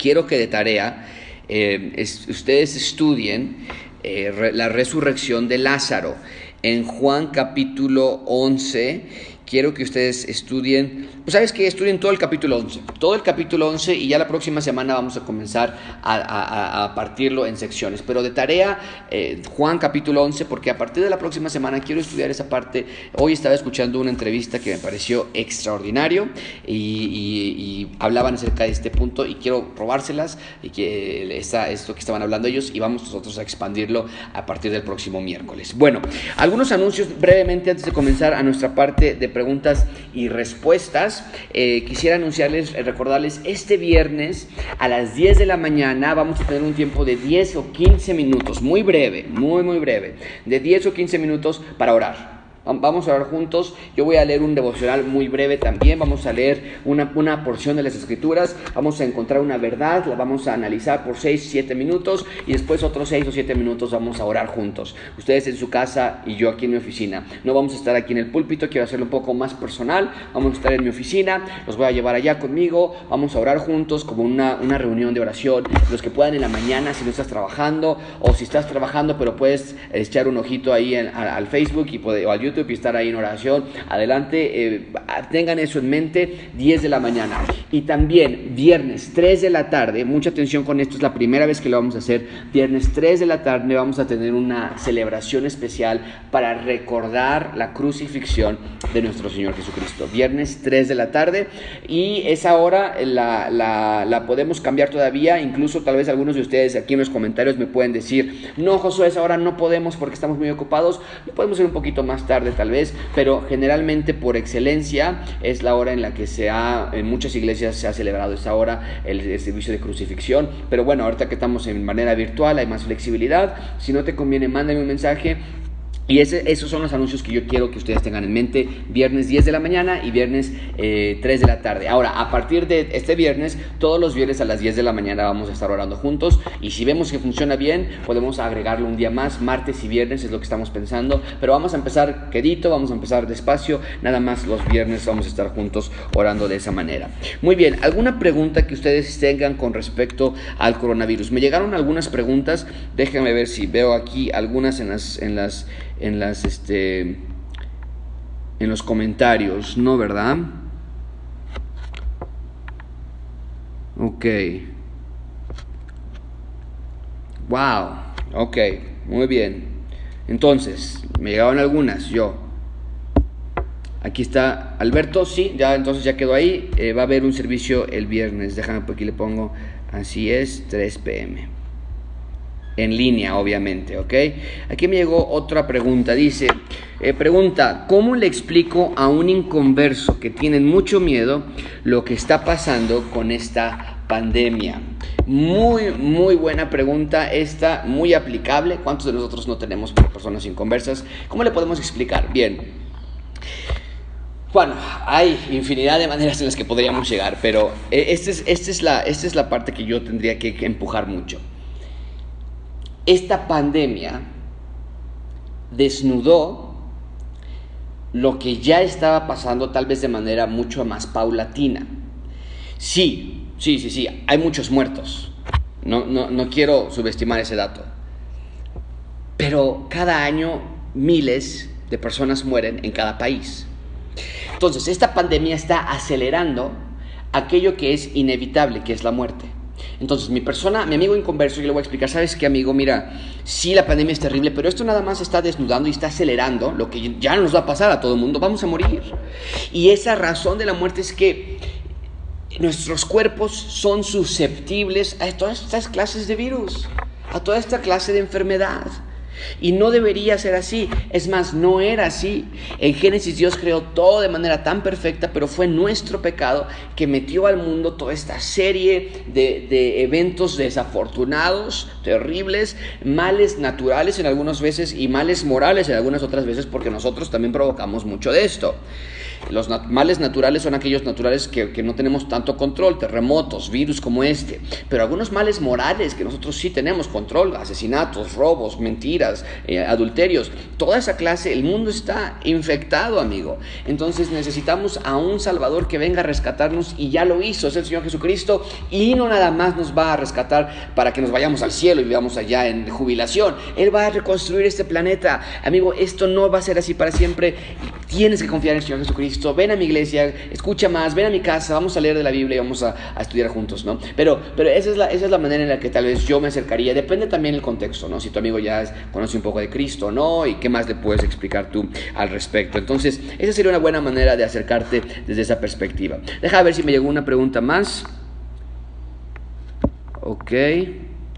quiero que de tarea eh, es, ustedes estudien eh, la resurrección de Lázaro. En Juan capítulo 11 quiero que ustedes estudien, pues sabes que estudien todo el capítulo 11, todo el capítulo 11 y ya la próxima semana vamos a comenzar a, partirlo en secciones, pero de tarea eh, Juan capítulo 11 porque a partir de la próxima semana quiero estudiar esa parte, hoy estaba escuchando una entrevista que me pareció extraordinario y, y, hablaban acerca de este punto y quiero robárselas y que esta, esto que estaban hablando ellos y vamos nosotros a expandirlo a partir del próximo miércoles. Bueno, algunos anuncios brevemente antes de comenzar a nuestra parte de preguntas y respuestas. Eh, quisiera anunciarles, eh, recordarles, este viernes a las 10 de la mañana vamos a tener un tiempo de 10 o 15 minutos, muy breve, muy, muy breve, de 10 o 15 minutos para orar. Vamos a orar juntos. Yo voy a leer un devocional muy breve también. Vamos a leer una, una porción de las escrituras. Vamos a encontrar una verdad. La vamos a analizar por 6, 7 minutos. Y después otros 6 o 7 minutos vamos a orar juntos. Ustedes en su casa y yo aquí en mi oficina. No vamos a estar aquí en el púlpito. Quiero hacerlo un poco más personal. Vamos a estar en mi oficina. Los voy a llevar allá conmigo. Vamos a orar juntos como una, una reunión de oración. Los que puedan en la mañana si no estás trabajando o si estás trabajando pero puedes echar un ojito ahí al, Facebook y o al YouTube y estar ahí en oración. Adelante, eh, tengan eso en mente, 10 de la mañana. Y también viernes 3 de la tarde, mucha atención con esto, es la primera vez que lo vamos a hacer. Viernes 3 de la tarde vamos a tener una celebración especial para recordar la crucifixión de nuestro Señor Jesucristo. Viernes 3 de la tarde y esa hora la, la, la podemos cambiar todavía, incluso tal vez algunos de ustedes aquí en los comentarios me pueden decir, no Josué, esa hora no podemos porque estamos muy ocupados, podemos ir un poquito más tarde tal vez, pero generalmente por excelencia es la hora en la que se ha, en muchas iglesias se ha celebrado esa hora, el, el servicio de crucifixión, pero bueno, ahorita que estamos en manera virtual hay más flexibilidad, si no te conviene, mándame un mensaje y esos son los anuncios que yo quiero que ustedes tengan en mente. Viernes 10 de la mañana y viernes 3 eh, de la tarde. Ahora, a partir de este viernes, todos los viernes a las 10 de la mañana vamos a estar orando juntos. Y si vemos que funciona bien, podemos agregarlo un día más. Martes y viernes es lo que estamos pensando. Pero vamos a empezar quedito, vamos a empezar despacio. Nada más los viernes vamos a estar juntos orando de esa manera. Muy bien, ¿alguna pregunta que ustedes tengan con respecto al coronavirus? Me llegaron algunas preguntas. Déjenme ver si veo aquí algunas en las... En las en las este en los comentarios, ¿no, verdad? Ok. Wow. Ok. Muy bien. Entonces, me llegaron algunas, yo. Aquí está Alberto, sí, ya entonces ya quedó ahí. Eh, va a haber un servicio el viernes. Déjame por aquí le pongo. Así es, 3 pm en línea, obviamente, ¿ok? Aquí me llegó otra pregunta, dice, eh, pregunta, ¿cómo le explico a un inconverso que tiene mucho miedo lo que está pasando con esta pandemia? Muy, muy buena pregunta esta, muy aplicable. ¿Cuántos de nosotros no tenemos personas inconversas? ¿Cómo le podemos explicar? Bien. Bueno, hay infinidad de maneras en las que podríamos llegar, pero eh, esta es, esta es, esta es la parte que yo tendría que empujar mucho esta pandemia desnudó lo que ya estaba pasando tal vez de manera mucho más paulatina. Sí, sí, sí, sí, hay muchos muertos. No, no, quiero subestimar ese dato. Pero cada año miles de personas mueren en cada país. Entonces, esta pandemia está acelerando aquello que es inevitable, que es la muerte. Entonces, mi persona, mi amigo inconverso, yo le voy a explicar, ¿sabes qué, amigo? Mira, sí, la pandemia es terrible, pero esto nada más está desnudando y está acelerando lo que ya nos va a pasar a todo el mundo, vamos a morir. Y esa razón de la muerte es que nuestros cuerpos son susceptibles a todas estas clases de virus, a toda esta clase de enfermedad. Y no debería ser así. Es más, no era así. En Génesis Dios creó todo de manera tan perfecta, pero fue nuestro pecado que metió al mundo toda esta serie de, eventos desafortunados, terribles, males naturales en algunas veces y males morales en algunas otras veces, porque nosotros también provocamos mucho de esto. Los males naturales son aquellos naturales que, no tenemos tanto control, terremotos, virus como este. Pero algunos males morales que nosotros sí tenemos control, asesinatos, robos, mentiras, eh, adulterios, toda esa clase, el mundo está infectado, amigo. Entonces necesitamos a un Salvador que venga a rescatarnos y ya lo hizo, es el Señor Jesucristo y no nada más nos va a rescatar para que nos vayamos al cielo y vivamos allá en jubilación. Él va a reconstruir este planeta. Amigo, esto no va a ser así para siempre. Tienes que confiar en el Señor Jesucristo ven a mi iglesia, escucha más, ven a mi casa, vamos a leer de la Biblia y vamos a, estudiar juntos, ¿no? Pero, pero esa, es la, esa es la manera en la que tal vez yo me acercaría, depende también el contexto, ¿no? Si tu amigo ya conoce un poco de Cristo, ¿no? Y qué más le puedes explicar tú al respecto. Entonces, esa sería una buena manera de acercarte desde esa perspectiva. Deja ver si me llegó una pregunta más. Ok.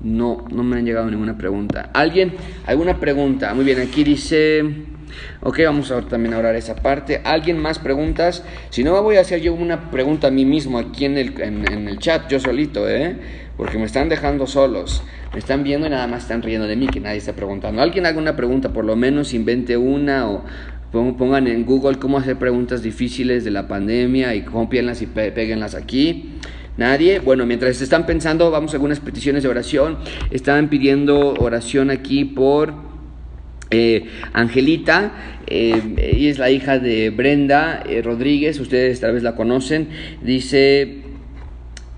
No, no me han llegado ninguna pregunta. ¿Alguien? ¿Alguna pregunta? Muy bien, aquí dice... Ok, vamos a también a orar esa parte. ¿Alguien más preguntas? Si no, voy a hacer yo una pregunta a mí mismo aquí en el, en, el chat, yo solito, ¿eh? Porque me están dejando solos. Me están viendo y nada más están riendo de mí, que nadie está preguntando. ¿Alguien haga una pregunta? Por lo menos invente una o Pongan en Google cómo hacer preguntas difíciles de la pandemia y cómpienlas y peguenlas aquí. Nadie. Bueno, mientras están pensando, vamos a algunas peticiones de oración. Estaban pidiendo oración aquí por eh, Angelita. Eh, es la hija de Brenda eh, Rodríguez. Ustedes tal vez la conocen. Dice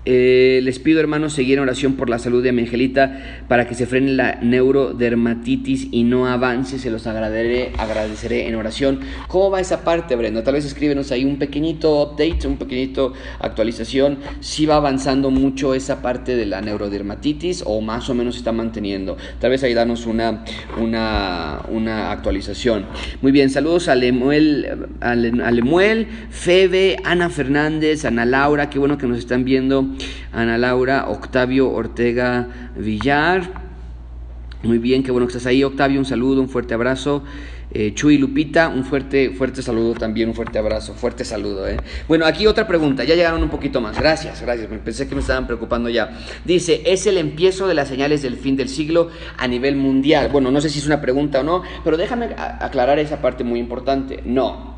eh, les pido, hermanos, seguir en oración por la salud de mi angelita para que se frene la neurodermatitis y no avance. Se los agradeceré, agradeceré en oración. ¿Cómo va esa parte, Brenda? Tal vez escríbenos ahí un pequeñito update, un pequeñito actualización. Si va avanzando mucho esa parte de la neurodermatitis o más o menos se está manteniendo. Tal vez ahí danos una, una, una actualización. Muy bien, saludos a Lemuel, a Lemuel, Febe, Ana Fernández, Ana Laura. Qué bueno que nos están viendo. Ana Laura, Octavio Ortega Villar. Muy bien, qué bueno que estás ahí, Octavio. Un saludo, un fuerte abrazo. Eh, Chuy Lupita, un fuerte, fuerte saludo también, un fuerte abrazo, fuerte saludo. ¿eh? Bueno, aquí otra pregunta, ya llegaron un poquito más. Gracias, gracias. Pensé que me estaban preocupando ya. Dice, ¿es el empiezo de las señales del fin del siglo a nivel mundial? Bueno, no sé si es una pregunta o no, pero déjame aclarar esa parte muy importante. No,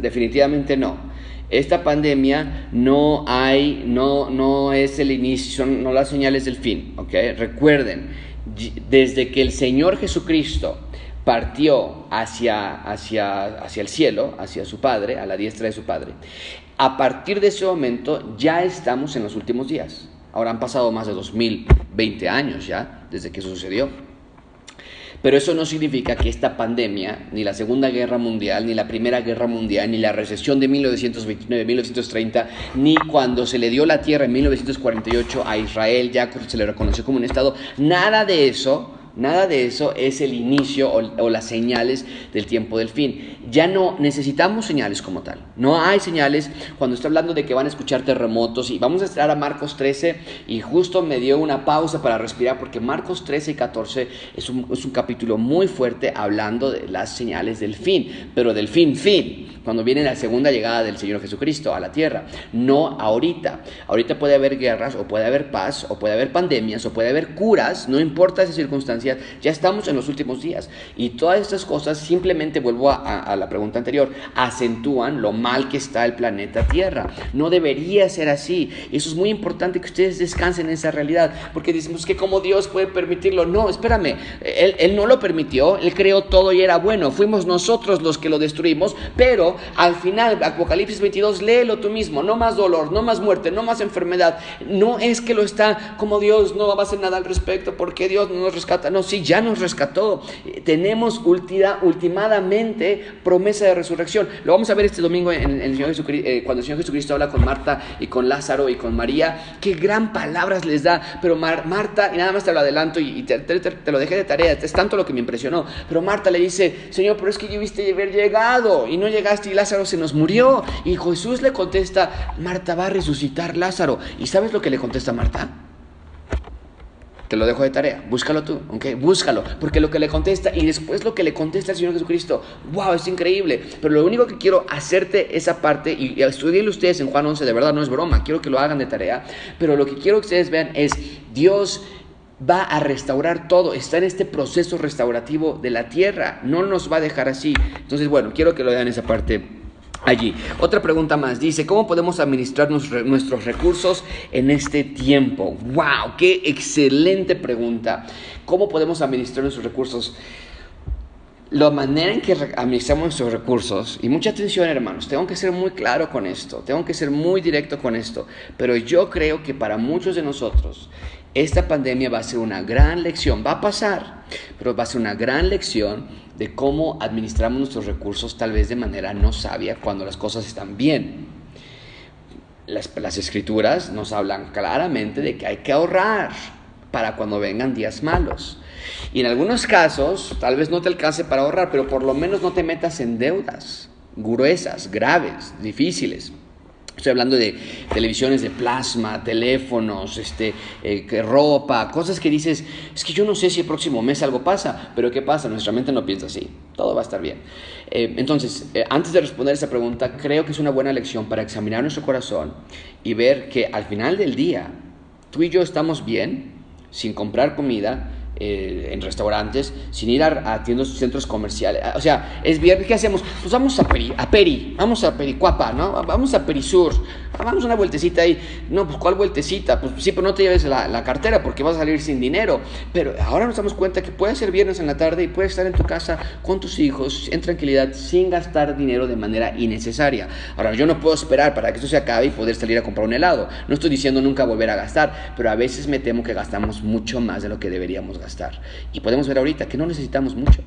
definitivamente no esta pandemia no hay, no, no es el inicio, son no las señales del fin, ¿ok? Recuerden, desde que el Señor Jesucristo partió hacia, hacia, hacia el cielo, hacia su Padre, a la diestra de su Padre, a partir de ese momento ya estamos en los últimos días. Ahora han pasado más de 2020 años ya desde que eso sucedió. Pero eso no significa que esta pandemia, ni la Segunda Guerra Mundial, ni la Primera Guerra Mundial, ni la recesión de 1929-1930, ni cuando se le dio la tierra en 1948 a Israel, ya se le reconoció como un Estado, nada de eso Nada de eso es el inicio o, las señales del tiempo del fin. Ya no necesitamos señales como tal. No hay señales cuando estoy hablando de que van a escuchar terremotos y vamos a entrar a Marcos 13 y justo me dio una pausa para respirar porque Marcos 13 y 14 es un, capítulo muy fuerte hablando de las señales del fin, pero del fin, fin cuando viene la segunda llegada del Señor Jesucristo a la tierra, no ahorita. Ahorita puede haber guerras o puede haber paz o puede haber pandemias o puede haber curas, no importa esas ya estamos en los últimos días. Y todas estas cosas, simplemente vuelvo a, la pregunta anterior, acentúan lo mal que está el planeta Tierra. No debería ser así. Eso es muy importante que ustedes descansen en esa realidad, porque decimos que como Dios puede permitirlo. No, espérame, él, él no lo permitió, Él creó todo y era bueno. Fuimos nosotros los que lo destruimos, pero al final, Apocalipsis 22, léelo tú mismo, no más dolor, no más muerte, no más enfermedad. No es que lo está como Dios no va a hacer nada al respecto, porque Dios no nos rescata. No, sí, ya nos rescató. Tenemos ultimadamente promesa de resurrección. Lo vamos a ver este domingo en, el Señor eh, cuando el Señor Jesucristo habla con Marta y con Lázaro y con María. Qué gran palabras les da. Pero Marta, y nada más te lo adelanto y, te, te, lo dejé de tarea, es tanto lo que me impresionó. Pero Marta le dice, Señor, pero es que yo viste haber llegado y no llegaste y Lázaro se nos murió. Y Jesús le contesta, Marta va a resucitar Lázaro. ¿Y sabes lo que le contesta Marta? Te lo dejo de tarea, búscalo tú, ¿ok? Búscalo, porque lo que le contesta y después lo que le contesta el Señor Jesucristo, wow, es increíble. Pero lo único que quiero hacerte esa parte, y estudienlo ustedes en Juan 11, de verdad no es broma, quiero que lo hagan de tarea, pero lo que quiero que ustedes vean es Dios va a restaurar todo, está en este proceso restaurativo de la tierra, no nos va a dejar así. Entonces, bueno, quiero que lo vean esa parte allí. Otra pregunta más, dice, ¿cómo podemos administrar nuestros recursos en este tiempo? ¡Wow! ¡Qué excelente pregunta! ¿Cómo podemos administrar nuestros recursos? La manera en que administramos nuestros recursos, y mucha atención hermanos, tengo que ser muy claro con esto, tengo que ser muy directo con esto, pero yo creo que para muchos de nosotros esta pandemia va a ser una gran lección, va a pasar, pero va a ser una gran lección de cómo administramos nuestros recursos tal vez de manera no sabia cuando las cosas están bien. Las, las escrituras nos hablan claramente de que hay que ahorrar para cuando vengan días malos. Y en algunos casos, tal vez no te alcance para ahorrar, pero por lo menos no te metas en deudas gruesas, graves, difíciles. Estoy hablando de televisiones de plasma, teléfonos, este, eh, ropa, cosas que dices, es que yo no sé si el próximo mes algo pasa, pero ¿qué pasa? Nuestra mente no piensa así, todo va a estar bien. Eh, entonces, eh, antes de responder esa pregunta, creo que es una buena lección para examinar nuestro corazón y ver que al final del día, tú y yo estamos bien, sin comprar comida, eh, en restaurantes, sin ir a, a tiendas, centros comerciales. O sea, es viernes, ¿qué hacemos? Pues vamos a Peri, a Peri, vamos a Pericuapa, ¿no? Vamos a Perisur, vamos una vueltecita ahí. No, pues ¿cuál vueltecita? Pues sí, pero no te lleves la, la cartera porque vas a salir sin dinero. Pero ahora nos damos cuenta que puede ser viernes en la tarde y puedes estar en tu casa con tus hijos en tranquilidad sin gastar dinero de manera innecesaria. Ahora, yo no puedo esperar para que esto se acabe y poder salir a comprar un helado. No estoy diciendo nunca volver a gastar, pero a veces me temo que gastamos mucho más de lo que deberíamos gastar. Y podemos ver ahorita que no necesitamos mucho.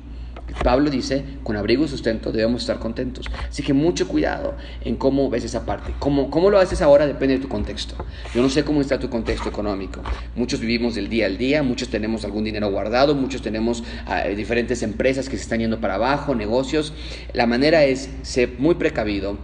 Pablo dice, con abrigo y sustento debemos estar contentos. Así que mucho cuidado en cómo ves esa parte. Cómo, cómo lo haces ahora depende de tu contexto. Yo no sé cómo está tu contexto económico. Muchos vivimos del día al día, muchos tenemos algún dinero guardado, muchos tenemos uh, diferentes empresas que se están yendo para abajo, negocios. La manera es ser muy precavido,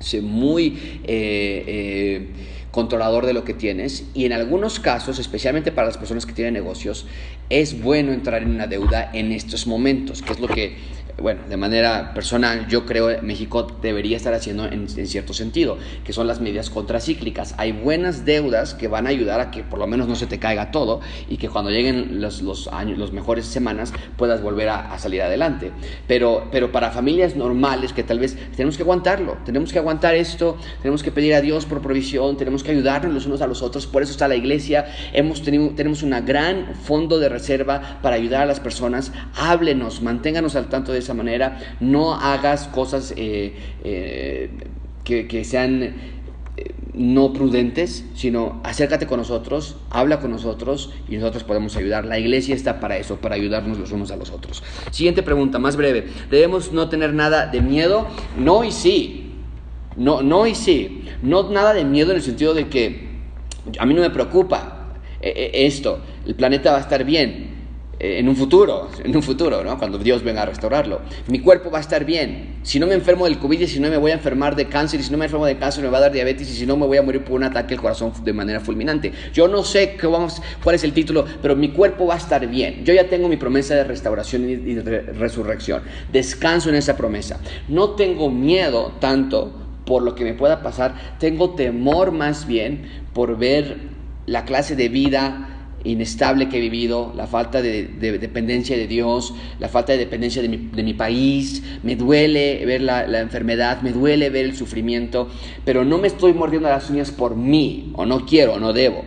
ser muy... Eh, eh, controlador de lo que tienes y en algunos casos, especialmente para las personas que tienen negocios, es bueno entrar en una deuda en estos momentos, que es lo que bueno, de manera personal, yo creo México debería estar haciendo en, en, cierto sentido, que son las medidas contracíclicas. Hay buenas deudas que van a ayudar a que por lo menos no se te caiga todo y que cuando lleguen los, los años, las mejores semanas, puedas volver a, a, salir adelante. Pero, pero para familias normales que tal vez tenemos que aguantarlo, tenemos que aguantar esto, tenemos que pedir a Dios por provisión, tenemos que ayudarnos los unos a los otros, por eso está la iglesia, hemos tenido, tenemos un gran fondo de reserva para ayudar a las personas, háblenos, manténganos al tanto de esa manera, no hagas cosas eh, eh, que, que, sean eh, no prudentes, sino acércate con nosotros, habla con nosotros y nosotros podemos ayudar. La iglesia está para eso, para ayudarnos los unos a los otros. Siguiente pregunta, más breve. ¿Debemos no tener nada de miedo? No y sí. No, no y sí. No nada de miedo en el sentido de que a mí no me preocupa esto, el planeta va a estar bien, en un futuro, en un futuro, ¿no? Cuando Dios venga a restaurarlo. Mi cuerpo va a estar bien. Si no me enfermo del COVID, si no me voy a enfermar de cáncer, y si no me enfermo de cáncer me va a dar diabetes, y si no me voy a morir por un ataque al corazón de manera fulminante. Yo no sé qué vamos, cuál es el título, pero mi cuerpo va a estar bien. Yo ya tengo mi promesa de restauración y de resurrección. Descanso en esa promesa. No tengo miedo tanto por lo que me pueda pasar, tengo temor más bien por ver la clase de vida inestable que he vivido, la falta de, de, dependencia de Dios, la falta de dependencia de mi, país, me duele ver la, la, enfermedad, me duele ver el sufrimiento, pero no me estoy mordiendo las uñas por mí, o no quiero, o no debo.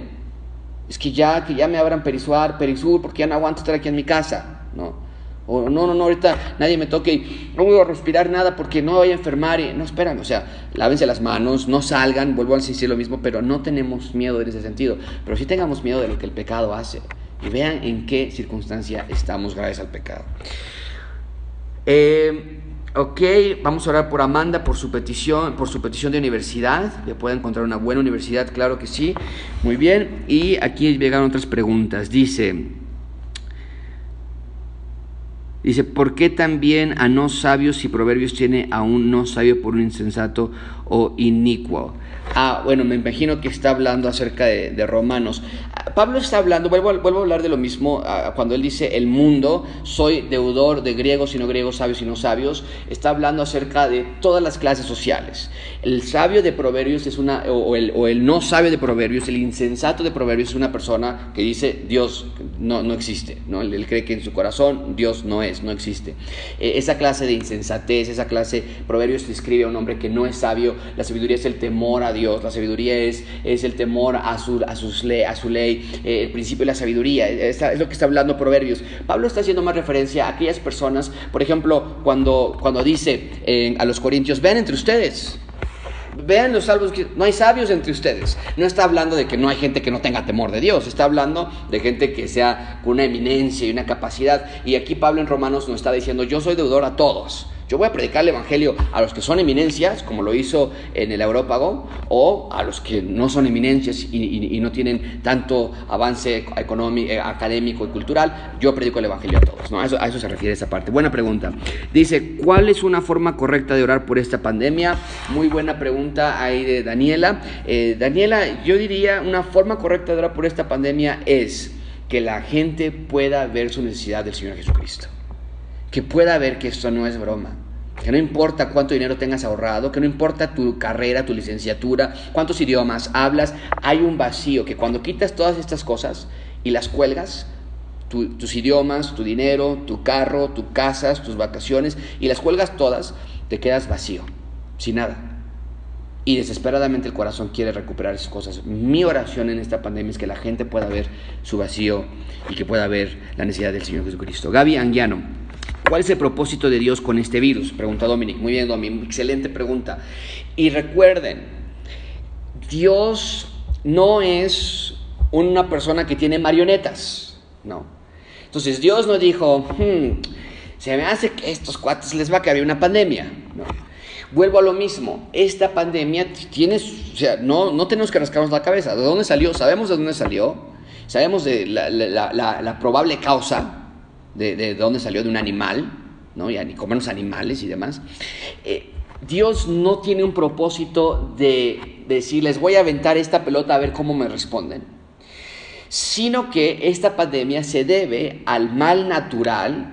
Es que ya, que ya me abran Perisuar, Perisur, porque ya no aguanto estar aquí en mi casa, ¿no? O no, no, no, ahorita nadie me toque y no voy a respirar nada porque no voy a enfermar. Y, no, espérame, o sea, lávense las manos, no salgan, vuelvo a decir lo mismo, pero no tenemos miedo en ese sentido. Pero sí tengamos miedo de lo que el pecado hace. Y vean en qué circunstancia estamos gracias al pecado. Eh, ok, vamos a orar por Amanda, por su petición, por su petición de universidad. Ya puede encontrar una buena universidad, claro que sí. Muy bien. Y aquí llegaron otras preguntas. Dice... Dice, ¿por qué también a no sabios y proverbios tiene a un no sabio por un insensato o inicuo? Ah, bueno, me imagino que está hablando acerca de, Romanos. Pablo está hablando, vuelvo, vuelvo, a hablar de lo mismo uh, cuando él dice el mundo, soy deudor de griegos y no griegos, sabios y no sabios, está hablando acerca de todas las clases sociales. El sabio de proverbios es una, o, el, no sabio de proverbios, el insensato de proverbios es una persona que dice Dios no, no existe, ¿no? Él, cree que en su corazón Dios no es, no existe. Eh, esa clase de insensatez, esa clase, proverbios describe a un hombre que no es sabio, la sabiduría es el temor a Dios, la sabiduría es, es el temor a su, a, sus le, a su ley, eh, el principio de la sabiduría, es, lo que está hablando Proverbios. Pablo está haciendo más referencia a aquellas personas, por ejemplo, cuando, cuando dice eh, a los corintios, ven entre ustedes. Vean los salvos que no hay sabios entre ustedes. No está hablando de que no hay gente que no tenga temor de Dios. Está hablando de gente que sea con una eminencia y una capacidad. Y aquí Pablo en Romanos nos está diciendo, yo soy deudor a todos. Yo voy a predicar el Evangelio a los que son eminencias, como lo hizo en el Európago, o a los que no son eminencias y, no tienen tanto avance económico, eh, académico y cultural. Yo predico el Evangelio a todos. ¿no? A, eso, a eso se refiere esa parte. Buena pregunta. Dice, ¿cuál es una forma correcta de orar por esta pandemia? Muy buena pregunta ahí de Daniela. Eh, Daniela, yo diría, una forma correcta de orar por esta pandemia es que la gente pueda ver su necesidad del Señor Jesucristo que pueda ver que esto no es broma. Que no importa cuánto dinero tengas ahorrado, que no importa tu carrera, tu licenciatura, cuántos idiomas hablas, hay un vacío que cuando quitas todas estas cosas y las cuelgas, tus idiomas, tu dinero, tu carro, tu casas, tus vacaciones, y las cuelgas todas, te quedas vacío, sin nada. Y desesperadamente el corazón quiere recuperar esas cosas. Mi oración en esta pandemia es que la gente pueda ver su vacío y que pueda ver la necesidad del Señor Jesucristo. Gaby Anguiano, ¿cuál es el propósito de Dios con este virus? Pregunta Dominic. Muy bien, Dominic, excelente pregunta. Y recuerden, Dios no es una persona que tiene marionetas, no. Entonces Dios no dijo, hmm, se me hace que a estos cuates les va a caer una pandemia. No. Vuelvo a lo mismo, esta pandemia tiene, o sea, no, no tenemos que rascarnos la cabeza. ¿De dónde salió? Sabemos de dónde salió, sabemos de la, probable causa de, dónde salió de un animal, ¿no? Y comernos animales y demás. Eh, Dios no tiene un propósito de, decir, les voy a aventar esta pelota a ver cómo me responden sino que esta pandemia se debe al mal natural,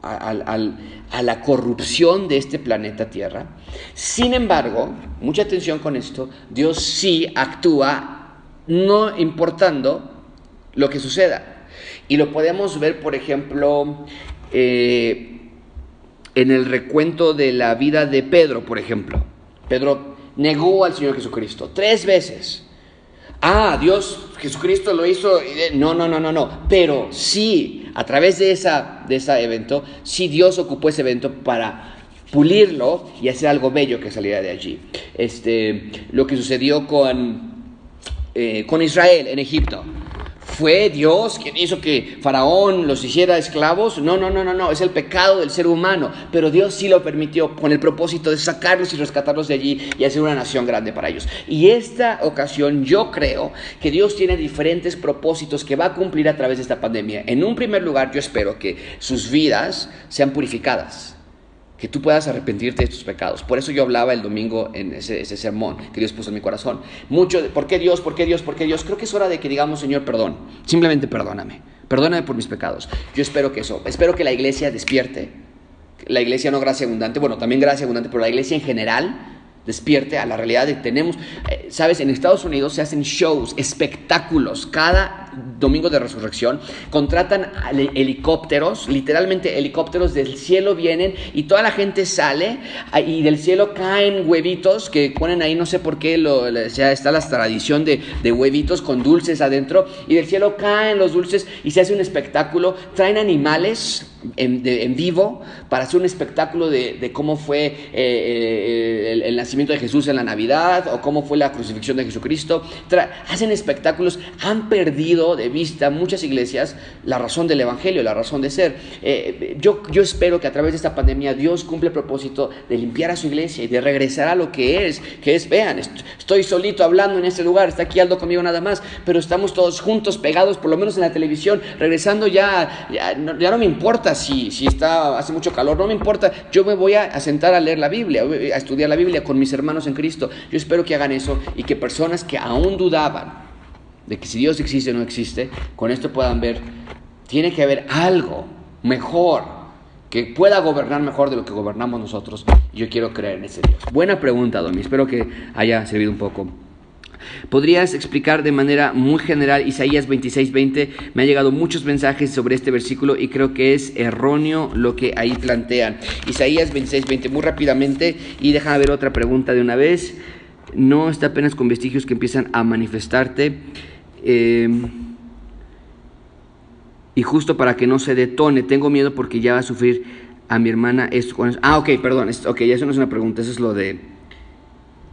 a la corrupción de este planeta Tierra. Sin embargo, mucha atención con esto, Dios sí actúa no importando lo que suceda. Y lo podemos ver, por ejemplo, eh, en el recuento de la vida de Pedro, por ejemplo. Pedro negó al Señor Jesucristo tres veces ah, Dios, Jesucristo lo hizo. No, no, no, no, no. Pero sí, a través de, esa, de ese evento, sí Dios ocupó ese evento para pulirlo y hacer algo bello que saliera de allí. Este, lo que sucedió con, eh, con Israel en Egipto. ¿Fue Dios quien hizo que Faraón los hiciera esclavos? No, no, no, no, no, es el pecado del ser humano. Pero Dios sí lo permitió con el propósito de sacarlos y rescatarlos de allí y hacer una nación grande para ellos. Y esta ocasión yo creo que Dios tiene diferentes propósitos que va a cumplir a través de esta pandemia. En un primer lugar, yo espero que sus vidas sean purificadas que tú puedas arrepentirte de tus pecados. Por eso yo hablaba el domingo en ese, sermón que Dios puso en mi corazón. Mucho, de, ¿por qué Dios? ¿Por qué Dios? ¿Por qué Dios? Creo que es hora de que digamos, Señor, perdón. Simplemente perdóname. Perdóname por mis pecados. Yo espero que eso, espero que la iglesia despierte. La iglesia no gracia abundante, bueno, también gracia abundante, pero la iglesia en general despierte a la realidad de tenemos, eh, sabes, en Estados Unidos se hacen shows, espectáculos, cada domingo de resurrección, contratan helicópteros, literalmente helicópteros del cielo vienen y toda la gente sale ah, y del cielo caen huevitos que ponen ahí, no sé por qué, lo, sea, está la tradición de huevitos con dulces adentro y del cielo caen los dulces y se hace un espectáculo, traen animales en, vivo para hacer un espectáculo de, cómo fue eh, eh, el, nacimiento de Jesús en la Navidad o cómo fue la crucifixión de Jesucristo. hacen espectáculos, han perdido de vista muchas iglesias la razón del Evangelio, la razón de ser. Eh, yo, yo espero que a través de esta pandemia Dios cumple el propósito de limpiar a su iglesia y de regresar a lo que es, que es, vean, estoy solito hablando en este lugar, está aquí Aldo conmigo nada más, pero estamos todos juntos, pegados, por lo menos en la televisión, regresando ya, ya no me importa si, si está, hace mucho calor, no me importa, yo me voy a, sentar a leer la Biblia, a estudiar la Biblia con mis hermanos en Cristo. Yo espero que hagan eso y que personas que aún dudaban de que si Dios existe o no existe, con esto puedan ver, tiene que haber algo mejor que pueda gobernar mejor de lo que gobernamos nosotros. Yo quiero creer en ese Dios. Buena pregunta, Domi. Espero que haya servido un poco. ¿Podrías explicar de manera muy general Isaías 26:20? Me han llegado muchos mensajes sobre este versículo y creo que es erróneo lo que ahí plantean. Isaías 26:20, muy rápidamente, y déjame ver otra pregunta de una vez. No está apenas con vestigios que empiezan a manifestarte. Em, y justo para que no se detone, tengo miedo porque ya va a sufrir a mi hermana esto. Ah, ok, perdón, ok, eso no es una pregunta, eso es lo de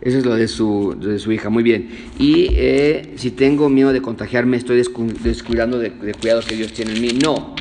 eso es lo de su, de su hija, muy bien. Y eh, si tengo miedo de contagiarme, estoy descuidando de, de cuidado que Dios tiene en mí. No,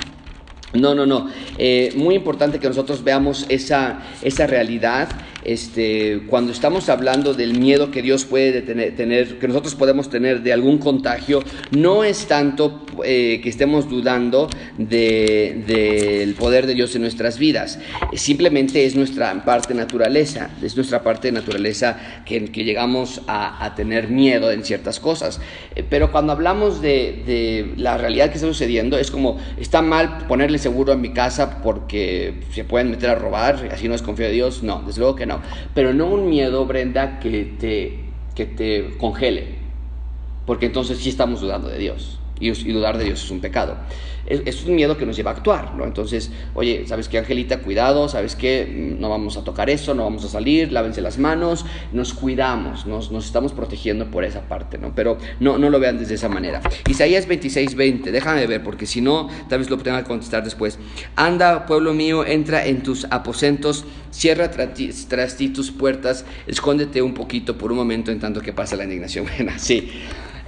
no, no, no. Eh, muy importante que nosotros veamos esa, esa realidad este, cuando estamos hablando del miedo que Dios puede tener, que nosotros podemos tener de algún contagio, no es tanto eh, que estemos dudando del poder de Dios en nuestras vidas, simplemente es nuestra parte naturaleza, es nuestra parte de naturaleza que, llegamos a, tener miedo en ciertas cosas. Eh, pero cuando hablamos de, la realidad que está sucediendo, es como, está mal ponerle seguro a mi casa porque se pueden meter a robar, así no es confío de Dios, no, desde luego que no. Pero no un miedo, Brenda, que te, que te congele. Porque entonces sí estamos dudando de Dios. Y, dudar de Dios es un pecado. Es, es, un miedo que nos lleva a actuar, ¿no? Entonces, oye, ¿sabes qué, Angelita? Cuidado, ¿sabes qué? No vamos a tocar eso, no vamos a salir, lávense las manos, nos cuidamos, nos, estamos protegiendo por esa parte, ¿no? Pero no, no lo vean desde esa manera. Isaías 26, 20, déjame ver, porque si no, tal vez lo tenga que contestar después. Anda, pueblo mío, entra en tus aposentos, cierra tras ti tus puertas, escóndete un poquito por un momento en tanto que pasa la indignación. Bueno, sí.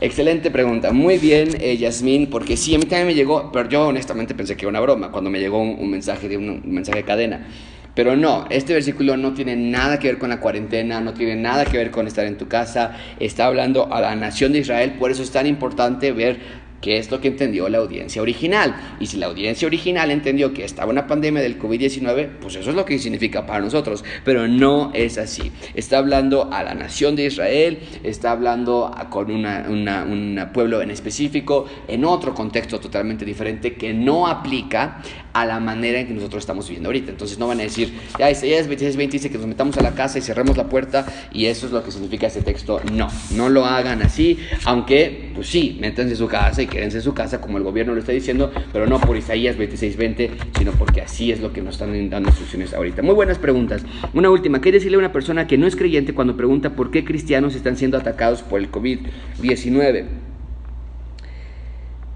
Excelente pregunta. Muy bien, eh, Yasmín, porque sí, a mí también me llegó, pero yo honestamente pensé que era una broma cuando me llegó un, mensaje de un, mensaje de cadena. Pero no, este versículo no tiene nada que ver con la cuarentena, no tiene nada que ver con estar en tu casa, está hablando a la nación de Israel, por eso es tan importante ver que es lo que entendió la audiencia original. Y si la audiencia original entendió que estaba una pandemia del COVID-19, pues eso es lo que significa para nosotros. Pero no es así. Está hablando a la nación de Israel, está hablando con un pueblo en específico, en otro contexto totalmente diferente que no aplica a la manera en que nosotros estamos viviendo ahorita. Entonces no van a decir, ya Isaías 26, 20 dice que nos metamos a la casa y cerremos la puerta y eso es lo que significa ese texto. No, no lo hagan así, aunque, pues sí, métanse en su casa y quédense en su casa como el gobierno lo está diciendo, pero no por Isaías 26, 20, sino porque así es lo que nos están dando instrucciones ahorita. Muy buenas preguntas. Una última, ¿qué decirle a una persona que no es creyente cuando pregunta por qué cristianos están siendo atacados por el COVID-19?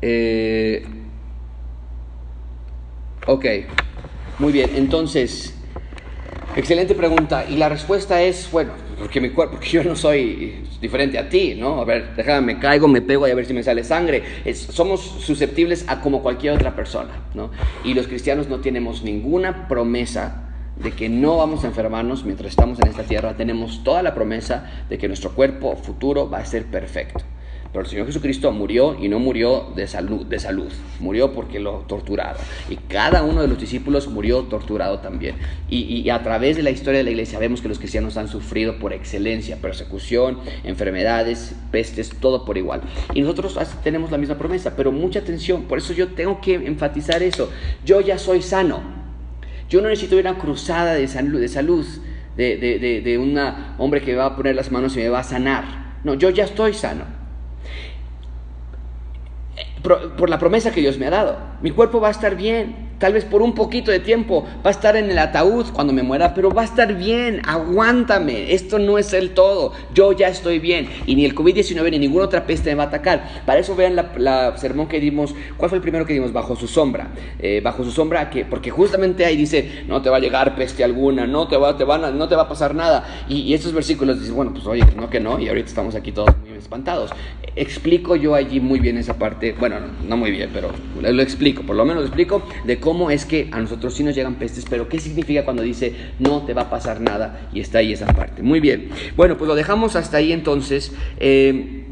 Eh, Ok, muy bien, entonces, excelente pregunta. Y la respuesta es, bueno, porque mi cuerpo, porque yo no soy diferente a ti, ¿no? A ver, déjame, me caigo, me pego y a ver si me sale sangre. somos susceptibles a como cualquier otra persona, ¿no? Y los cristianos no tenemos ninguna promesa de que no vamos a enfermarnos mientras estamos en esta tierra. Tenemos toda la promesa de que nuestro cuerpo futuro va a ser perfecto. Pero el Señor Jesucristo murió y no murió de salud, de salud, murió porque lo torturaron. Y cada uno de los discípulos murió torturado también. Y, a través de la historia de la iglesia vemos que los cristianos han sufrido por excelencia, persecución, enfermedades, pestes, todo por igual. Y nosotros tenemos la misma promesa, pero mucha atención, por eso yo tengo que enfatizar eso. Yo ya soy sano. Yo no necesito una cruzada de salud, de, salud, de, de, de un hombre que va a poner las manos y me va a sanar. No, yo ya estoy sano por, la promesa que Dios me ha dado. Mi cuerpo va a estar bien, tal vez por un poquito de tiempo, va a estar en el ataúd cuando me muera, pero va a estar bien, aguántame, esto no es el todo, yo ya estoy bien. Y ni el COVID-19 ni ninguna otra peste me va a atacar. Para eso vean la, sermón que dimos, ¿cuál fue el primero que dimos? Bajo su sombra, eh, bajo su sombra, que, porque justamente ahí dice, no te va a llegar peste alguna, no te va, te van no te va a pasar nada. Y, estos versículos dicen, bueno, pues oye, no que no, y ahorita estamos aquí todos espantados. Explico yo allí muy bien esa parte, bueno, no, muy bien, pero lo explico, por lo menos lo explico de cómo es que a nosotros sí nos llegan pestes, pero qué significa cuando dice no te va a pasar nada y está ahí esa parte. Muy bien, bueno, pues lo dejamos hasta ahí entonces. Eh,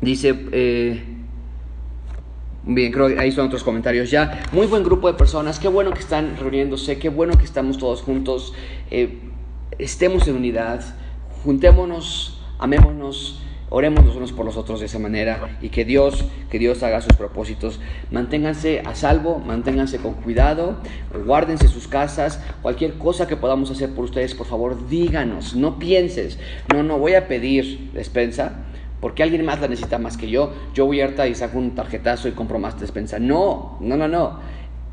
dice... Eh, Bien, creo que ahí son otros comentarios ya. Muy buen grupo de personas, qué bueno que están reuniéndose, qué bueno que estamos todos juntos. Eh, estemos en unidad, juntémonos, amémonos, Oremos los unos por los otros de esa manera y que Dios, que Dios haga sus propósitos. Manténganse a salvo, manténganse con cuidado, guárdense sus casas, cualquier cosa que podamos hacer por ustedes, por favor, díganos, no pienses, no, no voy a pedir despensa porque alguien más la necesita más que yo, yo voy harta y saco un tarjetazo y compro más despensa. No, no, no, no.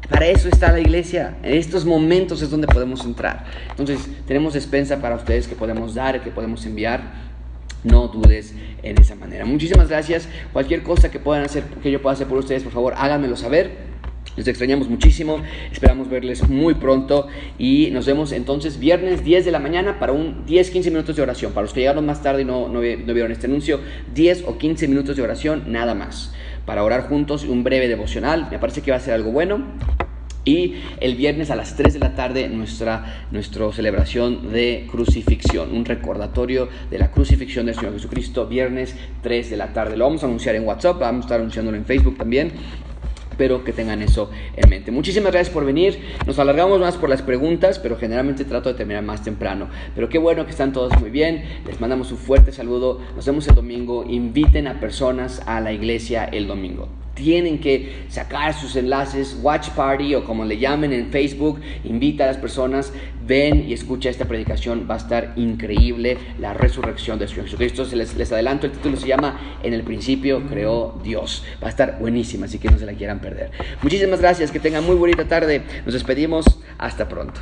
Para eso está la iglesia. En estos momentos es donde podemos entrar. Entonces, tenemos despensa para ustedes que podemos dar, que podemos enviar no dudes en esa manera. Muchísimas gracias. Cualquier cosa que puedan hacer, que yo pueda hacer por ustedes, por favor, háganmelo saber. Les extrañamos muchísimo, esperamos verles muy pronto y nos vemos entonces viernes 10 de la mañana para un 10-15 minutos de oración. Para los que llegaron más tarde y no, no, vieron este anuncio, 10 o 15 minutos de oración, nada más. Para orar juntos, un breve devocional, me parece que va a ser algo bueno. Y el viernes a las 3 de la tarde nuestra, nuestra celebración de crucifixión, un recordatorio de la crucifixión del Señor Jesucristo, viernes 3 de la tarde. Lo vamos a anunciar en WhatsApp, vamos a estar anunciándolo en Facebook también. Espero que tengan eso en mente. Muchísimas gracias por venir. Nos alargamos más por las preguntas, pero generalmente trato de terminar más temprano. Pero qué bueno que están todos muy bien. Les mandamos un fuerte saludo. Nos vemos el domingo. Inviten a personas a la iglesia el domingo. Tienen que sacar sus enlaces, Watch Party o como le llamen en Facebook, invita a las personas, ven y escucha esta predicación, va a estar increíble la resurrección de Jesucristo. Les, les adelanto, el título se llama En el principio creó Dios. Va a estar buenísima, así que no se la quieran perder. Muchísimas gracias, que tengan muy bonita tarde. Nos despedimos, hasta pronto.